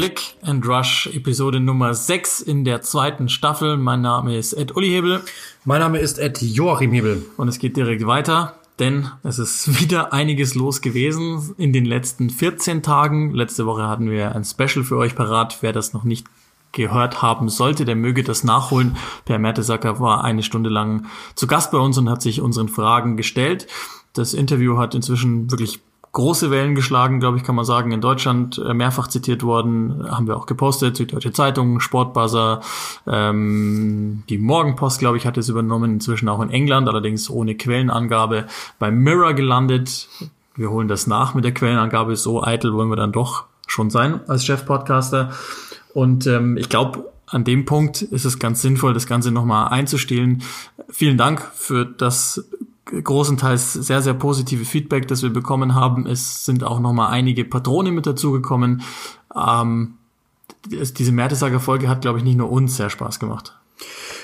Click and Rush, Episode Nummer 6 in der zweiten Staffel. Mein Name ist Ed Uli Hebel. Mein Name ist Ed Joachim Hebel. Und es geht direkt weiter, denn es ist wieder einiges los gewesen in den letzten 14 Tagen. Letzte Woche hatten wir ein Special für euch parat. Wer das noch nicht gehört haben sollte, der möge das nachholen. Per Mertesacker war eine Stunde lang zu Gast bei uns und hat sich unseren Fragen gestellt. Das Interview hat inzwischen wirklich große Wellen geschlagen, glaube ich, kann man sagen. In Deutschland äh, mehrfach zitiert worden, haben wir auch gepostet, Süddeutsche Zeitung, Sportbuzzer, ähm, die Morgenpost, glaube ich, hat es übernommen, inzwischen auch in England, allerdings ohne Quellenangabe, bei Mirror gelandet. Wir holen das nach mit der Quellenangabe, so eitel wollen wir dann doch schon sein als Chef-Podcaster. Und ähm, ich glaube, an dem Punkt ist es ganz sinnvoll, das Ganze nochmal einzustehlen. Vielen Dank für das großenteils sehr, sehr positive Feedback, das wir bekommen haben. Es sind auch nochmal einige Patrone mit dazugekommen. Ähm, diese Mertesager-Folge hat, glaube ich, nicht nur uns sehr Spaß gemacht.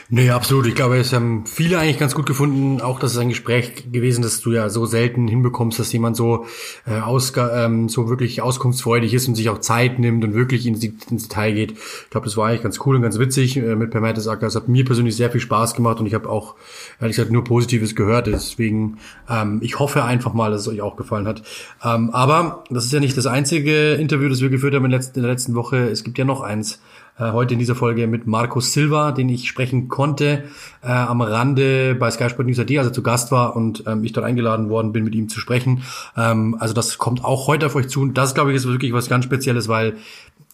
Nee, absolut. Ich glaube, es haben viele eigentlich ganz gut gefunden. Auch das ist ein Gespräch gewesen, dass du ja so selten hinbekommst, dass jemand so äh, aus, ähm, so wirklich auskunftsfreudig ist und sich auch Zeit nimmt und wirklich ins, ins Detail geht. Ich glaube, das war eigentlich ganz cool und ganz witzig äh, mit Per Mertesacker. Das hat mir persönlich sehr viel Spaß gemacht und ich habe auch ehrlich gesagt nur Positives gehört. Deswegen, ähm, ich hoffe einfach mal, dass es euch auch gefallen hat. Ähm, aber das ist ja nicht das einzige Interview, das wir geführt haben in, letzten, in der letzten Woche. Es gibt ja noch eins äh, heute in dieser Folge mit Markus Silva, den ich sprechen konnte äh, am Rande bei Sky Sport News AD, also zu Gast war und ähm, ich dort eingeladen worden bin, mit ihm zu sprechen. Ähm, also das kommt auch heute auf euch zu. Und das, glaube ich, ist wirklich was ganz Spezielles, weil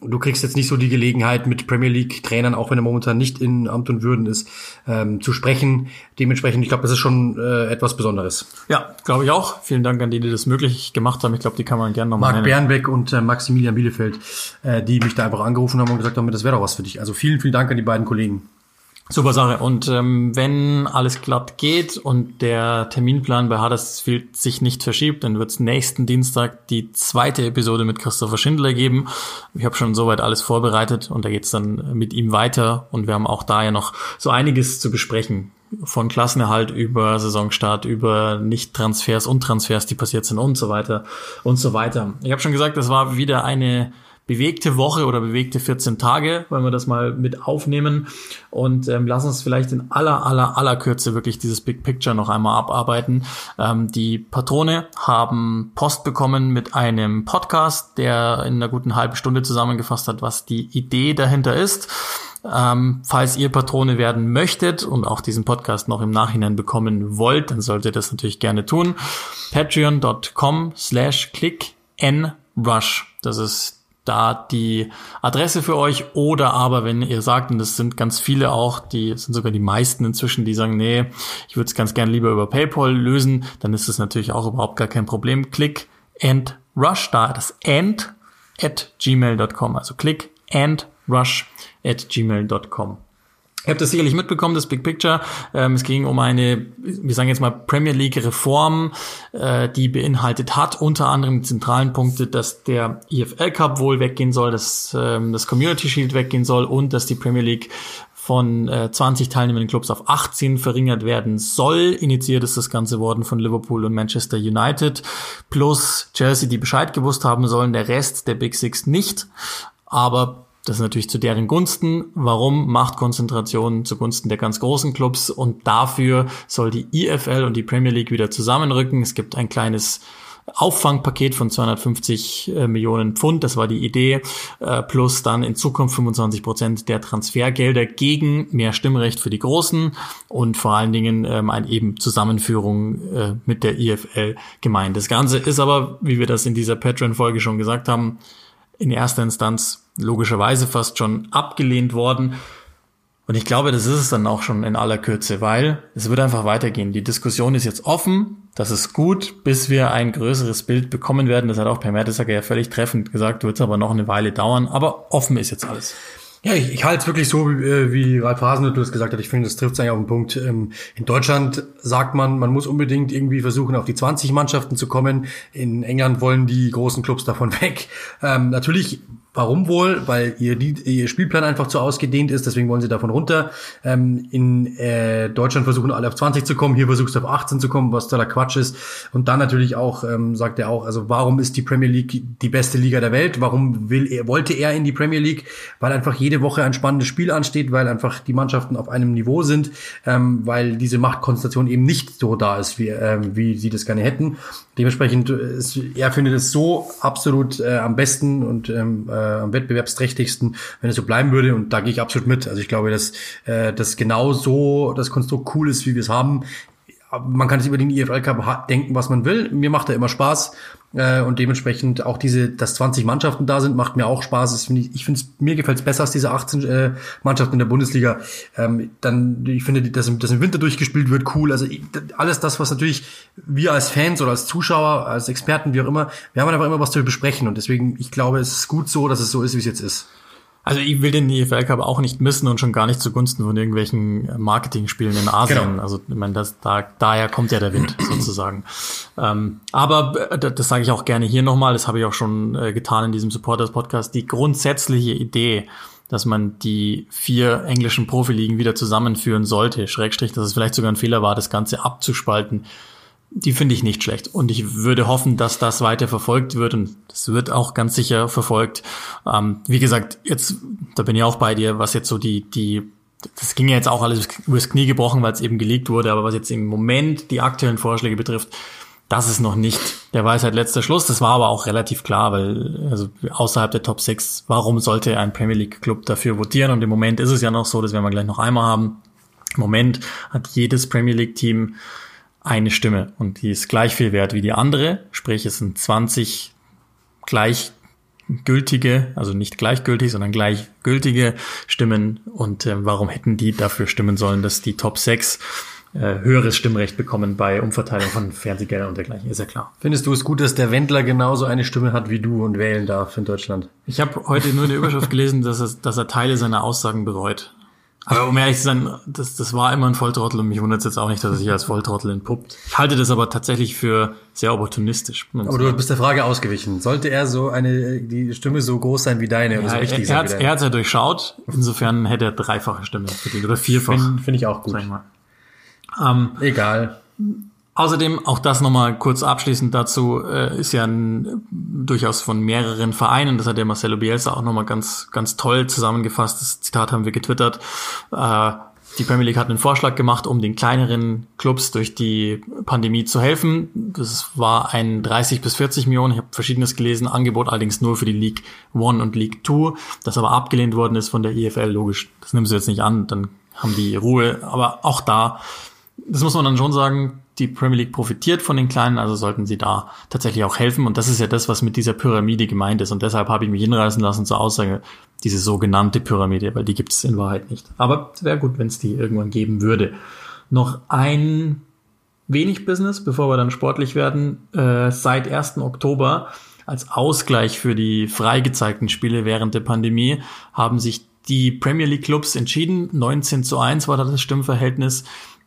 du kriegst jetzt nicht so die Gelegenheit, mit Premier League Trainern, auch wenn er momentan nicht in Amt und Würden ist, ähm, zu sprechen. Dementsprechend, ich glaube, das ist schon äh, etwas Besonderes. Ja, glaube ich auch. Vielen Dank an die, die das möglich gemacht haben. Ich glaube, die kann man gerne nochmal Marc Bernbeck und äh, Maximilian Bielefeld, äh, die mich da einfach angerufen haben und gesagt haben, das wäre doch was für dich. Also vielen, vielen Dank an die beiden Kollegen. Super Sache. Und ähm, wenn alles glatt geht und der Terminplan bei Huddersfield sich nicht verschiebt, dann wird es nächsten Dienstag die zweite Episode mit Christopher Schindler geben. Ich habe schon soweit alles vorbereitet und da geht's dann mit ihm weiter. Und wir haben auch da ja noch so einiges zu besprechen. Von Klassenerhalt über Saisonstart, über Nicht-Transfers und Transfers, die passiert sind und so weiter und so weiter. Ich habe schon gesagt, das war wieder eine bewegte Woche oder bewegte 14 Tage, wenn wir das mal mit aufnehmen. Und ähm, lass uns vielleicht in aller, aller, aller Kürze wirklich dieses Big Picture noch einmal abarbeiten. Ähm, die Patrone haben Post bekommen mit einem Podcast, der in einer guten halben Stunde zusammengefasst hat, was die Idee dahinter ist. Ähm, falls ihr Patrone werden möchtet und auch diesen Podcast noch im Nachhinein bekommen wollt, dann solltet ihr das natürlich gerne tun. Patreon.com slash click n rush. Das ist da die Adresse für euch oder aber wenn ihr sagt, und das sind ganz viele auch, die sind sogar die meisten inzwischen, die sagen, nee, ich würde es ganz gern lieber über PayPal lösen, dann ist es natürlich auch überhaupt gar kein Problem. Click and rush da, das and at gmail.com, also click and rush at gmail.com. Ihr habt das sicherlich mitbekommen, das Big Picture. Ähm, es ging um eine, wir sagen jetzt mal Premier League Reform, äh, die beinhaltet hat unter anderem die zentralen Punkte, dass der EFL Cup wohl weggehen soll, dass ähm, das Community Shield weggehen soll und dass die Premier League von äh, 20 teilnehmenden Clubs auf 18 verringert werden soll. Initiiert ist das Ganze worden von Liverpool und Manchester United plus Chelsea, die Bescheid gewusst haben sollen, der Rest der Big Six nicht. Aber das ist natürlich zu deren Gunsten. Warum? Machtkonzentration zugunsten der ganz großen Clubs und dafür soll die IFL und die Premier League wieder zusammenrücken. Es gibt ein kleines Auffangpaket von 250 äh, Millionen Pfund, das war die Idee, äh, plus dann in Zukunft 25 Prozent der Transfergelder gegen mehr Stimmrecht für die Großen und vor allen Dingen ähm, eine eben Zusammenführung äh, mit der IFL gemeint. Das Ganze ist aber, wie wir das in dieser Patreon-Folge schon gesagt haben, in erster Instanz logischerweise fast schon abgelehnt worden. Und ich glaube, das ist es dann auch schon in aller Kürze, weil es wird einfach weitergehen. Die Diskussion ist jetzt offen, das ist gut, bis wir ein größeres Bild bekommen werden. Das hat auch Per Mertesacker ja völlig treffend gesagt, wird es aber noch eine Weile dauern, aber offen ist jetzt alles. Ja, ich, ich halte es wirklich so, wie, wie Ralf Hasenhüttl es gesagt hat. Ich finde, das trifft es eigentlich auf den Punkt. Ähm, in Deutschland sagt man, man muss unbedingt irgendwie versuchen, auf die 20 Mannschaften zu kommen. In England wollen die großen Clubs davon weg. Ähm, natürlich Warum wohl? Weil ihr, ihr Spielplan einfach zu ausgedehnt ist, deswegen wollen sie davon runter. Ähm, in äh, Deutschland versuchen alle auf 20 zu kommen, hier versuchst du auf 18 zu kommen, was totaler Quatsch ist. Und dann natürlich auch, ähm, sagt er auch, also warum ist die Premier League die beste Liga der Welt? Warum will er, wollte er in die Premier League? Weil einfach jede Woche ein spannendes Spiel ansteht, weil einfach die Mannschaften auf einem Niveau sind, ähm, weil diese Machtkonstellation eben nicht so da ist, wie, ähm, wie sie das gerne hätten. Dementsprechend, ist, er findet es so absolut äh, am besten und ähm, äh, am wettbewerbsträchtigsten, wenn es so bleiben würde. Und da gehe ich absolut mit. Also ich glaube, dass äh, das genau so das Konstrukt cool ist, wie wir es haben. Man kann sich über den IFL Cup denken, was man will. Mir macht er immer Spaß. Äh, und dementsprechend auch diese, dass 20 Mannschaften da sind, macht mir auch Spaß. Das find ich ich finde es, mir gefällt es besser als diese 18 äh, Mannschaften in der Bundesliga. Ähm, dann, ich finde, dass, dass im Winter durchgespielt wird, cool. Also alles das, was natürlich wir als Fans oder als Zuschauer, als Experten, wie auch immer, wir haben einfach immer was zu besprechen. Und deswegen, ich glaube, es ist gut so, dass es so ist, wie es jetzt ist. Also ich will den EFL Cup auch nicht missen und schon gar nicht zugunsten von irgendwelchen Marketing-Spielen in Asien. Genau. Also ich meine, das, da, daher kommt ja der Wind sozusagen. Ähm, aber äh, das, das sage ich auch gerne hier nochmal, das habe ich auch schon äh, getan in diesem Supporters-Podcast, die grundsätzliche Idee, dass man die vier englischen Profiligen wieder zusammenführen sollte, Schrägstrich, dass es vielleicht sogar ein Fehler war, das Ganze abzuspalten, die finde ich nicht schlecht. Und ich würde hoffen, dass das weiter verfolgt wird und das wird auch ganz sicher verfolgt. Ähm, wie gesagt, jetzt, da bin ich auch bei dir, was jetzt so die, die, das ging ja jetzt auch alles übers Knie gebrochen, weil es eben gelegt wurde, aber was jetzt im Moment die aktuellen Vorschläge betrifft, das ist noch nicht der Weisheit letzter Schluss. Das war aber auch relativ klar, weil also außerhalb der Top 6, warum sollte ein Premier League Club dafür votieren? Und im Moment ist es ja noch so, das werden wir gleich noch einmal haben. Im Moment hat jedes Premier League Team eine Stimme und die ist gleich viel wert wie die andere. Sprich, es sind 20 gleichgültige, also nicht gleichgültig, sondern gleichgültige Stimmen. Und äh, warum hätten die dafür stimmen sollen, dass die Top 6 äh, höheres Stimmrecht bekommen bei Umverteilung von Fernsehgeldern und dergleichen, ist ja klar. Findest du es gut, dass der Wendler genauso eine Stimme hat wie du und wählen darf in Deutschland? Ich habe heute nur eine Überschrift gelesen, dass er, dass er Teile seiner Aussagen bereut. Aber um ehrlich zu sein, das, das war immer ein Volltrottel und mich wundert es jetzt auch nicht, dass er sich als Volltrottel entpuppt. Ich halte das aber tatsächlich für sehr opportunistisch. Aber du bist der Frage ausgewichen. Sollte er so eine, die Stimme so groß sein wie deine? Ja, oder so er, er, hat, er hat ja durchschaut. Insofern hätte er dreifache Stimme verdient oder vierfach. Finde find ich auch gut. Sag mal. Ähm, Egal. Außerdem, auch das nochmal kurz abschließend dazu, äh, ist ja ein, durchaus von mehreren Vereinen, das hat der Marcelo Bielsa auch nochmal ganz, ganz toll zusammengefasst, das Zitat haben wir getwittert, äh, die Premier League hat einen Vorschlag gemacht, um den kleineren Clubs durch die Pandemie zu helfen. Das war ein 30 bis 40 Millionen, ich habe verschiedenes gelesen, Angebot allerdings nur für die League One und League Two, das aber abgelehnt worden ist von der EFL, logisch, das nimmst du jetzt nicht an, dann haben die Ruhe, aber auch da, das muss man dann schon sagen, die Premier League profitiert von den Kleinen, also sollten sie da tatsächlich auch helfen. Und das ist ja das, was mit dieser Pyramide gemeint ist. Und deshalb habe ich mich hinreißen lassen zur Aussage, diese sogenannte Pyramide, weil die gibt es in Wahrheit nicht. Aber es wäre gut, wenn es die irgendwann geben würde. Noch ein wenig Business, bevor wir dann sportlich werden. Äh, seit 1. Oktober als Ausgleich für die freigezeigten Spiele während der Pandemie haben sich die Premier League Clubs entschieden. 19 zu 1 war da das Stimmverhältnis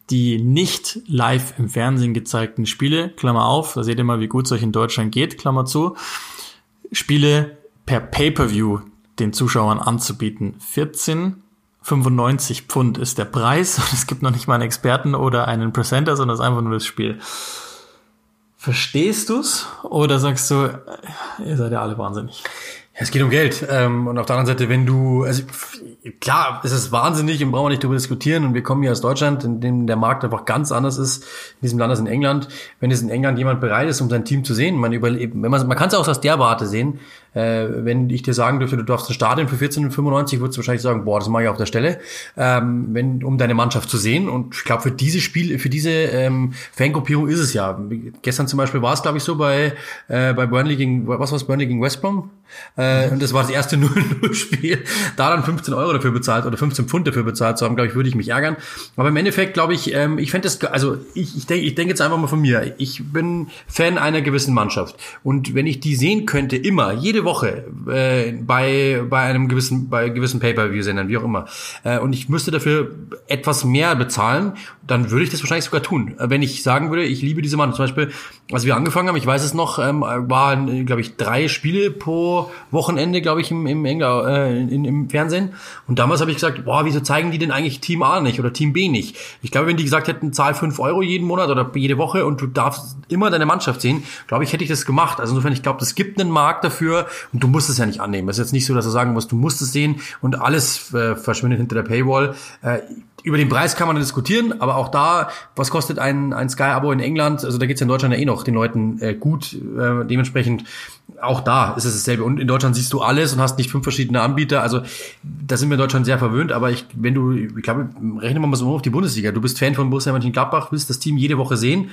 die nicht live im Fernsehen gezeigten Spiele, Klammer auf, da seht ihr mal, wie gut es euch in Deutschland geht, Klammer zu, Spiele per Pay-per-View den Zuschauern anzubieten. 14,95 Pfund ist der Preis und es gibt noch nicht mal einen Experten oder einen Presenter, sondern es ist einfach nur das Spiel. Verstehst du's? Oder sagst du, ihr seid ja alle wahnsinnig? Ja, es geht um Geld. Ähm, und auf der anderen Seite, wenn du, also klar, es ist wahnsinnig und brauchen wir nicht darüber diskutieren. Und wir kommen hier aus Deutschland, in dem der Markt einfach ganz anders ist, in diesem Land als in England. Wenn es in England jemand bereit ist, um sein Team zu sehen, man überlebt, wenn man, man kann es auch aus der Warte sehen. Äh, wenn ich dir sagen dürfte, du darfst ein Stadion für 14,95, würdest du wahrscheinlich sagen, boah, das mache ich auf der Stelle, ähm, wenn, um deine Mannschaft zu sehen. Und ich glaube, für diese Spiel, für diese ähm, Fangruppierung ist es ja. Gestern zum Beispiel war es, glaube ich, so bei, äh, bei Burnley gegen, was war es, Burnley gegen West Brom? Äh, und das war das erste 0-0-Spiel. Da dann 15 Euro dafür bezahlt oder 15 Pfund dafür bezahlt zu haben, glaube ich, würde ich mich ärgern. Aber im Endeffekt, glaube ich, ähm, ich fände das, also ich, ich denke ich denk jetzt einfach mal von mir. Ich bin Fan einer gewissen Mannschaft. Und wenn ich die sehen könnte, immer, jede Woche äh, bei bei einem gewissen bei gewissen Pay-per-View-Sendern, wie auch immer, äh, und ich müsste dafür etwas mehr bezahlen, dann würde ich das wahrscheinlich sogar tun. Wenn ich sagen würde, ich liebe diese Mann. Zum Beispiel, als wir angefangen haben, ich weiß es noch, ähm, waren, glaube ich, drei Spiele pro Wochenende, glaube ich, im, im, Engl äh, in, im Fernsehen. Und damals habe ich gesagt, boah, wieso zeigen die denn eigentlich Team A nicht oder Team B nicht? Ich glaube, wenn die gesagt hätten, zahl fünf Euro jeden Monat oder jede Woche und du darfst immer deine Mannschaft sehen, glaube ich, hätte ich das gemacht. Also insofern, ich glaube, es gibt einen Markt dafür und du musst es ja nicht annehmen. Es ist jetzt nicht so, dass du sagen musst, du musst es sehen und alles äh, verschwindet hinter der Paywall. Äh, über den Preis kann man diskutieren, aber auch da, was kostet ein, ein Sky-Abo in England? Also da geht's ja in Deutschland ja eh noch den Leuten äh, gut. Äh, dementsprechend auch da ist es dasselbe. Und in Deutschland siehst du alles und hast nicht fünf verschiedene Anbieter. Also da sind wir in Deutschland sehr verwöhnt. Aber ich, wenn du, ich glaube, rechnen wir mal so auf die Bundesliga. Du bist Fan von Borussia Mönchengladbach, willst das Team jede Woche sehen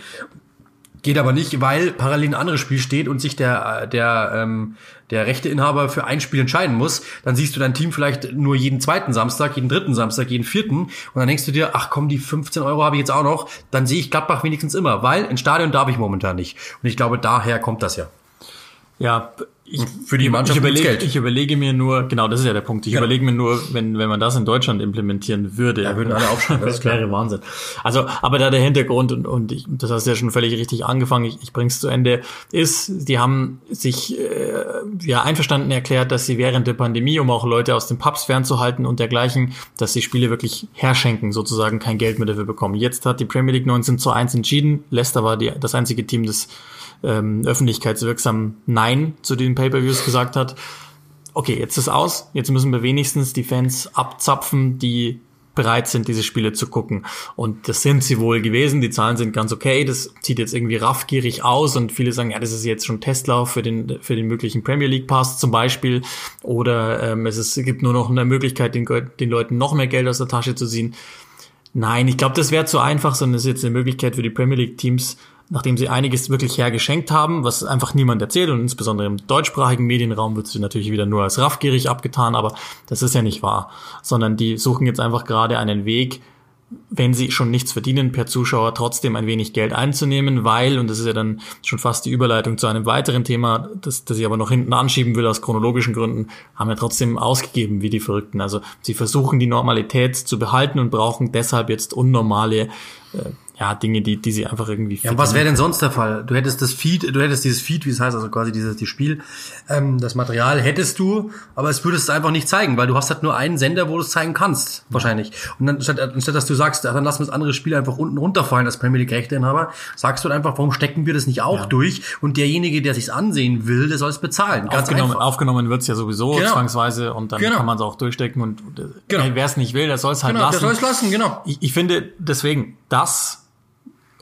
Geht aber nicht, weil parallel ein anderes Spiel steht und sich der, der, ähm, der Rechteinhaber für ein Spiel entscheiden muss. Dann siehst du dein Team vielleicht nur jeden zweiten Samstag, jeden dritten Samstag, jeden vierten. Und dann denkst du dir, ach komm, die 15 Euro habe ich jetzt auch noch. Dann sehe ich Gladbach wenigstens immer, weil ins Stadion darf ich momentan nicht. Und ich glaube, daher kommt das ja. Ja, ich, für die Mannschaft ich überlege, Geld. ich überlege mir nur, genau, das ist ja der Punkt. Ich ja. überlege mir nur, wenn, wenn man das in Deutschland implementieren würde. Ja, würden alle aufschreiben. Das wäre Wahnsinn. Also, aber da der Hintergrund, und, und ich, das hast du ja schon völlig richtig angefangen, ich, ich bring's zu Ende, ist, die haben sich äh, ja einverstanden erklärt, dass sie während der Pandemie, um auch Leute aus den Pubs fernzuhalten und dergleichen, dass die Spiele wirklich herschenken, sozusagen kein Geld mehr dafür bekommen. Jetzt hat die Premier League 19 zu 1 entschieden. Leicester war die, das einzige Team, das ähm, öffentlichkeitswirksam Nein zu den Pay-per-Views gesagt hat. Okay, jetzt ist aus. Jetzt müssen wir wenigstens die Fans abzapfen, die bereit sind, diese Spiele zu gucken. Und das sind sie wohl gewesen. Die Zahlen sind ganz okay. Das sieht jetzt irgendwie raffgierig aus und viele sagen, ja, das ist jetzt schon Testlauf für den, für den möglichen Premier League Pass zum Beispiel. Oder ähm, es, ist, es gibt nur noch eine Möglichkeit, den, den Leuten noch mehr Geld aus der Tasche zu ziehen. Nein, ich glaube, das wäre zu einfach, sondern es ist jetzt eine Möglichkeit für die Premier League Teams, nachdem sie einiges wirklich hergeschenkt haben, was einfach niemand erzählt und insbesondere im deutschsprachigen Medienraum wird sie natürlich wieder nur als raffgierig abgetan, aber das ist ja nicht wahr, sondern die suchen jetzt einfach gerade einen Weg, wenn sie schon nichts verdienen, per Zuschauer trotzdem ein wenig Geld einzunehmen, weil, und das ist ja dann schon fast die Überleitung zu einem weiteren Thema, das, das ich aber noch hinten anschieben will aus chronologischen Gründen, haben ja trotzdem ausgegeben wie die Verrückten. Also sie versuchen die Normalität zu behalten und brauchen deshalb jetzt unnormale äh, ja, Dinge, die, die sie einfach irgendwie. Ja, was wäre denn sonst der Fall? Du hättest das Feed, du hättest dieses Feed, wie es heißt, also quasi dieses die Spiel, ähm, das Material hättest du, aber es würdest es einfach nicht zeigen, weil du hast halt nur einen Sender, wo du es zeigen kannst, wahrscheinlich. Und dann statt, anstatt dass du sagst, dann lassen wir das andere Spiel einfach unten runterfallen, das Premier League Rechteinhaber, sagst du halt einfach, warum stecken wir das nicht auch ja. durch? Und derjenige, der sich's ansehen will, der soll es bezahlen. Ganz aufgenommen, einfach. aufgenommen wird's ja sowieso genau. zwangsweise und dann genau. kann man es auch durchstecken und äh, genau. wer es nicht will, der soll es halt genau, lassen. Der soll es lassen, genau. Ich, ich finde deswegen das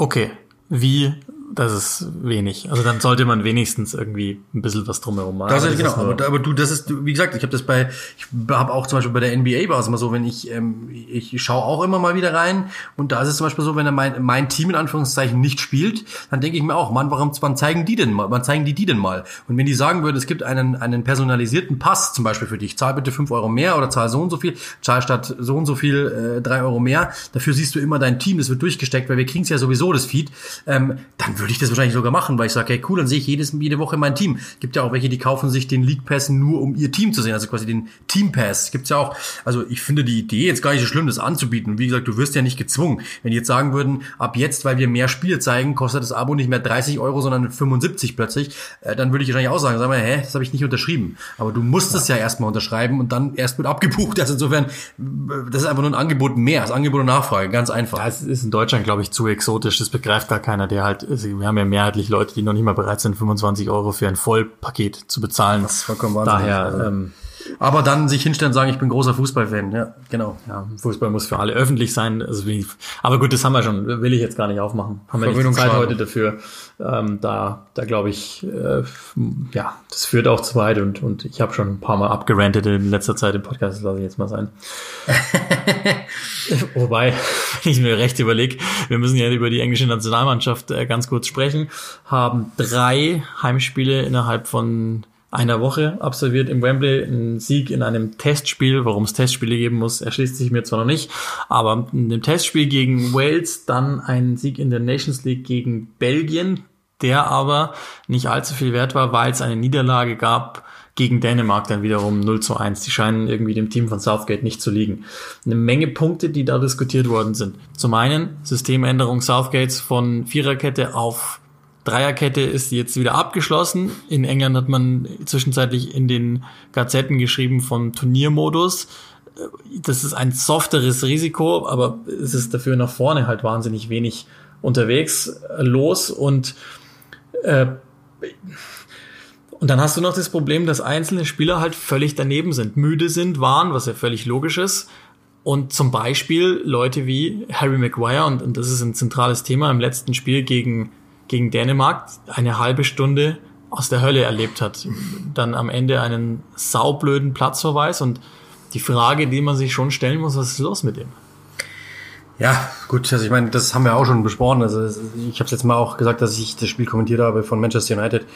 Okay. Wie das ist wenig. Also dann sollte man wenigstens irgendwie ein bisschen was drumherum machen. Das ist, genau, aber, aber, du, das ist, wie gesagt, ich habe das bei, ich habe auch zum Beispiel bei der NBA war es immer so, wenn ich, ähm, ich schaue auch immer mal wieder rein und da ist es zum Beispiel so, wenn er mein, mein Team in Anführungszeichen nicht spielt, dann denke ich mir auch, Mann, warum, wann zeigen die denn mal, wann zeigen die die denn mal? Und wenn die sagen würden, es gibt einen, einen personalisierten Pass zum Beispiel für dich, zahl bitte fünf Euro mehr oder zahl so und so viel, zahl statt so und so viel äh, drei Euro mehr, dafür siehst du immer dein Team, das wird durchgesteckt, weil wir kriegen es ja sowieso, das Feed, ähm, dann würde ich das wahrscheinlich sogar machen, weil ich sage, hey cool, dann sehe ich jedes, jede Woche mein Team. Gibt ja auch welche, die kaufen sich den League Pass nur, um ihr Team zu sehen, also quasi den Team Pass. Gibt's ja auch. Also ich finde die Idee jetzt gar nicht so schlimm, das anzubieten. Wie gesagt, du wirst ja nicht gezwungen. Wenn die jetzt sagen würden, ab jetzt, weil wir mehr Spiele zeigen, kostet das Abo nicht mehr 30 Euro, sondern 75 plötzlich, äh, dann würde ich wahrscheinlich auch sagen, sag mal, hä, das habe ich nicht unterschrieben. Aber du musst es ja erstmal unterschreiben und dann erst wird abgebucht. Also insofern, das ist einfach nur ein Angebot mehr, das Angebot und Nachfrage, ganz einfach. Das ist in Deutschland, glaube ich, zu exotisch. Das begreift gar keiner, der halt, also wir haben ja mehrheitlich Leute, die noch nicht mal bereit sind, 25 Euro für ein Vollpaket zu bezahlen. Das ist vollkommen wahnsinnig. Daher, also. ähm, aber dann sich hinstellen und sagen, ich bin großer Fußballfan. Ja, genau. Ja, Fußball muss für alle öffentlich sein. Also wie, aber gut, das haben wir schon. Will ich jetzt gar nicht aufmachen. Haben wir nicht Zeit heute dafür. Ähm, da, da glaube ich, äh, ja, das führt auch zu weit und, und ich habe schon ein paar Mal abgerantet in letzter Zeit im Podcast. Das lasse ich jetzt mal sein. Wobei, wenn ich mir recht überlege, wir müssen ja über die englische Nationalmannschaft äh, ganz kurz sprechen, haben drei Heimspiele innerhalb von einer Woche absolviert im Wembley ein Sieg in einem Testspiel. Warum es Testspiele geben muss, erschließt sich mir zwar noch nicht, aber in dem Testspiel gegen Wales, dann ein Sieg in der Nations League gegen Belgien, der aber nicht allzu viel wert war, weil es eine Niederlage gab gegen Dänemark dann wiederum 0 zu 1. Die scheinen irgendwie dem Team von Southgate nicht zu liegen. Eine Menge Punkte, die da diskutiert worden sind. Zum einen Systemänderung Southgates von Viererkette auf Dreierkette ist jetzt wieder abgeschlossen. In England hat man zwischenzeitlich in den Gazetten geschrieben von Turniermodus. Das ist ein softeres Risiko, aber es ist dafür nach vorne halt wahnsinnig wenig unterwegs los und äh, und dann hast du noch das Problem, dass einzelne Spieler halt völlig daneben sind, müde sind, waren, was ja völlig logisch ist. Und zum Beispiel Leute wie Harry Maguire, und, und das ist ein zentrales Thema, im letzten Spiel gegen, gegen Dänemark eine halbe Stunde aus der Hölle erlebt hat. Dann am Ende einen saublöden Platzverweis und die Frage, die man sich schon stellen muss, was ist los mit dem? Ja, gut, also ich meine, das haben wir auch schon besprochen. Also ich habe jetzt mal auch gesagt, dass ich das Spiel kommentiert habe von Manchester United.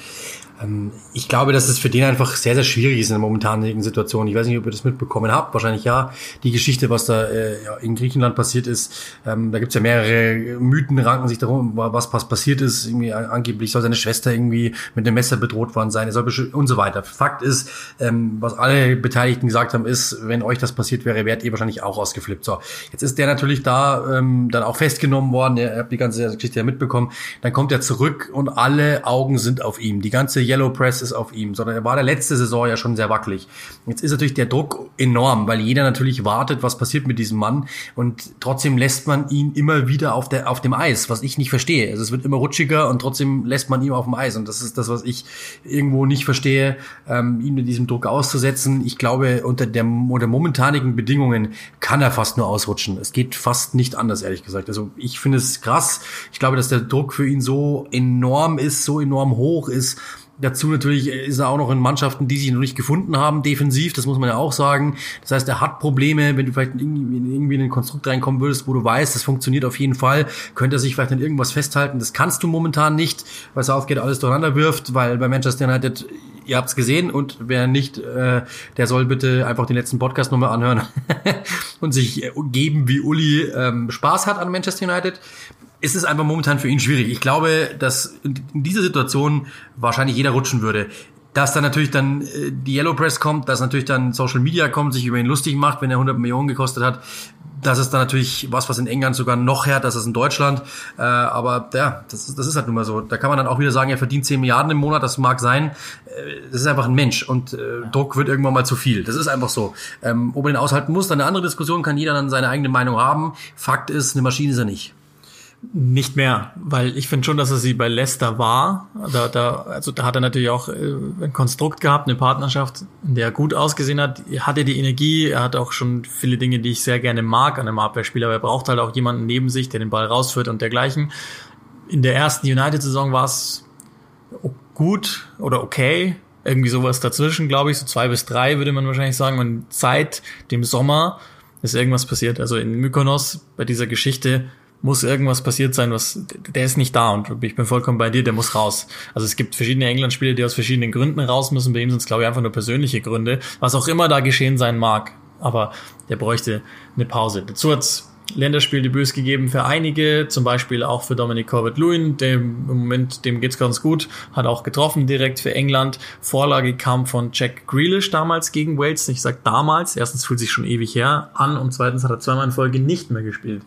Ähm, ich glaube, dass es für den einfach sehr, sehr schwierig ist in der momentanen Situation. Ich weiß nicht, ob ihr das mitbekommen habt. Wahrscheinlich ja. Die Geschichte, was da äh, in Griechenland passiert ist, ähm, da gibt's ja mehrere Mythen, ranken sich darum, was passiert ist. Irgendwie angeblich soll seine Schwester irgendwie mit einem Messer bedroht worden sein, soll und so weiter. Fakt ist, ähm, was alle Beteiligten gesagt haben, ist, wenn euch das passiert wäre, wärt ihr wahrscheinlich auch ausgeflippt. So, jetzt ist der natürlich da dann auch festgenommen worden. Ihr habt die ganze Geschichte ja mitbekommen. Dann kommt er zurück und alle Augen sind auf ihm. Die ganze Yellow Press ist auf ihm, sondern er war der letzte Saison ja schon sehr wackelig. Jetzt ist natürlich der Druck enorm, weil jeder natürlich wartet, was passiert mit diesem Mann und trotzdem lässt man ihn immer wieder auf der auf dem Eis, was ich nicht verstehe. Also es wird immer rutschiger und trotzdem lässt man ihn auf dem Eis und das ist das, was ich irgendwo nicht verstehe, ähm, ihn mit diesem Druck auszusetzen. Ich glaube, unter der unter momentanigen Bedingungen kann er fast nur ausrutschen. Es geht fast nicht anders, ehrlich gesagt. Also ich finde es krass. Ich glaube, dass der Druck für ihn so enorm ist, so enorm hoch ist, Dazu natürlich ist er auch noch in Mannschaften, die sich noch nicht gefunden haben, defensiv, das muss man ja auch sagen. Das heißt, er hat Probleme, wenn du vielleicht irgendwie in ein Konstrukt reinkommen würdest, wo du weißt, das funktioniert auf jeden Fall, könnte er sich vielleicht an irgendwas festhalten. Das kannst du momentan nicht, weil Southgate alles durcheinander wirft, weil bei Manchester United, ihr habt's gesehen und wer nicht, äh, der soll bitte einfach den letzten Podcast nochmal anhören und sich geben, wie Uli ähm, Spaß hat an Manchester United ist es einfach momentan für ihn schwierig. Ich glaube, dass in dieser Situation wahrscheinlich jeder rutschen würde. Dass dann natürlich dann äh, die Yellow Press kommt, dass natürlich dann Social Media kommt, sich über ihn lustig macht, wenn er 100 Millionen gekostet hat. Das ist dann natürlich was, was in England sogar noch härter ist als in Deutschland. Äh, aber ja, das ist, das ist halt nun mal so. Da kann man dann auch wieder sagen, er verdient 10 Milliarden im Monat, das mag sein. Äh, das ist einfach ein Mensch und äh, Druck wird irgendwann mal zu viel. Das ist einfach so. Ähm, ob er den aushalten muss, dann eine andere Diskussion, kann jeder dann seine eigene Meinung haben. Fakt ist, eine Maschine ist er nicht. Nicht mehr, weil ich finde schon, dass er sie bei Leicester war. Da, da, also da hat er natürlich auch äh, ein Konstrukt gehabt, eine Partnerschaft, in der er gut ausgesehen hat. Er hatte die Energie, er hat auch schon viele Dinge, die ich sehr gerne mag an einem Abwehrspieler, aber er braucht halt auch jemanden neben sich, der den Ball rausführt und dergleichen. In der ersten United-Saison war es gut oder okay, irgendwie sowas dazwischen, glaube ich, so zwei bis drei würde man wahrscheinlich sagen. Und seit dem Sommer ist irgendwas passiert. Also in Mykonos bei dieser Geschichte muss irgendwas passiert sein, was der ist nicht da und ich bin vollkommen bei dir, der muss raus. Also es gibt verschiedene England-Spieler, die aus verschiedenen Gründen raus müssen. Bei ihm sind es glaube ich einfach nur persönliche Gründe, was auch immer da geschehen sein mag. Aber der bräuchte eine Pause. Dazu hat's Länderspieldebüts gegeben für einige, zum Beispiel auch für Dominic Corbett-Lewin, dem im Moment, dem geht's ganz gut, hat auch getroffen direkt für England. Vorlage kam von Jack Grealish damals gegen Wales. Ich sag damals, erstens fühlt sich schon ewig her an und zweitens hat er zweimal in Folge nicht mehr gespielt.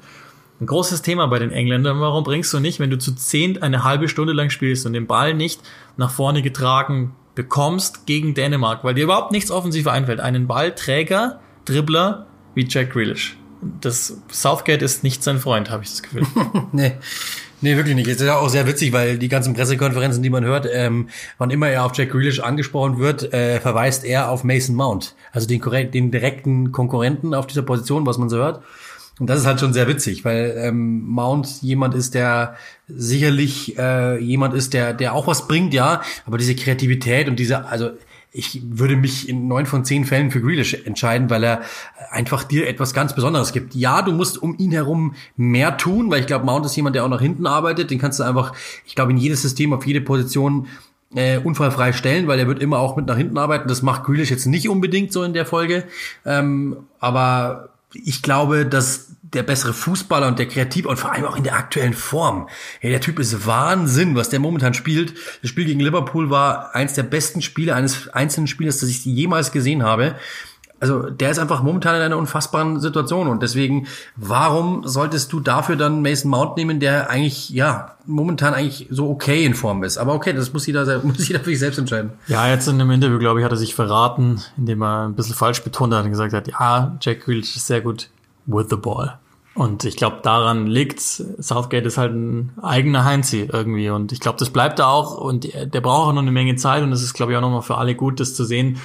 Ein großes Thema bei den Engländern. Warum bringst du nicht, wenn du zu zehnt eine halbe Stunde lang spielst und den Ball nicht nach vorne getragen bekommst gegen Dänemark, weil dir überhaupt nichts offensiv einfällt, einen Ballträger, Dribbler wie Jack Grealish. Das Southgate ist nicht sein Freund, habe ich das Gefühl. nee. Nee, wirklich nicht. Es ist ja auch sehr witzig, weil die ganzen Pressekonferenzen, die man hört, ähm, wann immer er auf Jack Grealish angesprochen wird, äh, verweist er auf Mason Mount. Also den, den direkten Konkurrenten auf dieser Position, was man so hört. Und das ist halt schon sehr witzig, weil ähm, Mount jemand ist, der sicherlich äh, jemand ist, der der auch was bringt, ja, aber diese Kreativität und diese, also ich würde mich in neun von zehn Fällen für Grealish entscheiden, weil er einfach dir etwas ganz Besonderes gibt. Ja, du musst um ihn herum mehr tun, weil ich glaube, Mount ist jemand, der auch nach hinten arbeitet. Den kannst du einfach, ich glaube, in jedes System, auf jede Position äh, unfallfrei stellen, weil er wird immer auch mit nach hinten arbeiten. Das macht Grealish jetzt nicht unbedingt so in der Folge. Ähm, aber ich glaube, dass der bessere Fußballer und der kreativ und vor allem auch in der aktuellen Form. Ja, der Typ ist Wahnsinn, was der momentan spielt. Das Spiel gegen Liverpool war eins der besten Spiele eines einzelnen Spielers, das ich jemals gesehen habe. Also der ist einfach momentan in einer unfassbaren Situation und deswegen, warum solltest du dafür dann Mason Mount nehmen, der eigentlich, ja, momentan eigentlich so okay in Form ist. Aber okay, das muss jeder, muss jeder für sich selbst entscheiden. Ja, jetzt in dem Interview, glaube ich, hat er sich verraten, indem er ein bisschen falsch betont hat und gesagt hat, ja, Jack Grealish ist sehr gut with the ball. Und ich glaube, daran liegt Southgate ist halt ein eigener Heinzi irgendwie. Und ich glaube, das bleibt da auch. Und der braucht auch noch eine Menge Zeit. Und es ist, glaube ich, auch nochmal für alle gut, das zu sehen.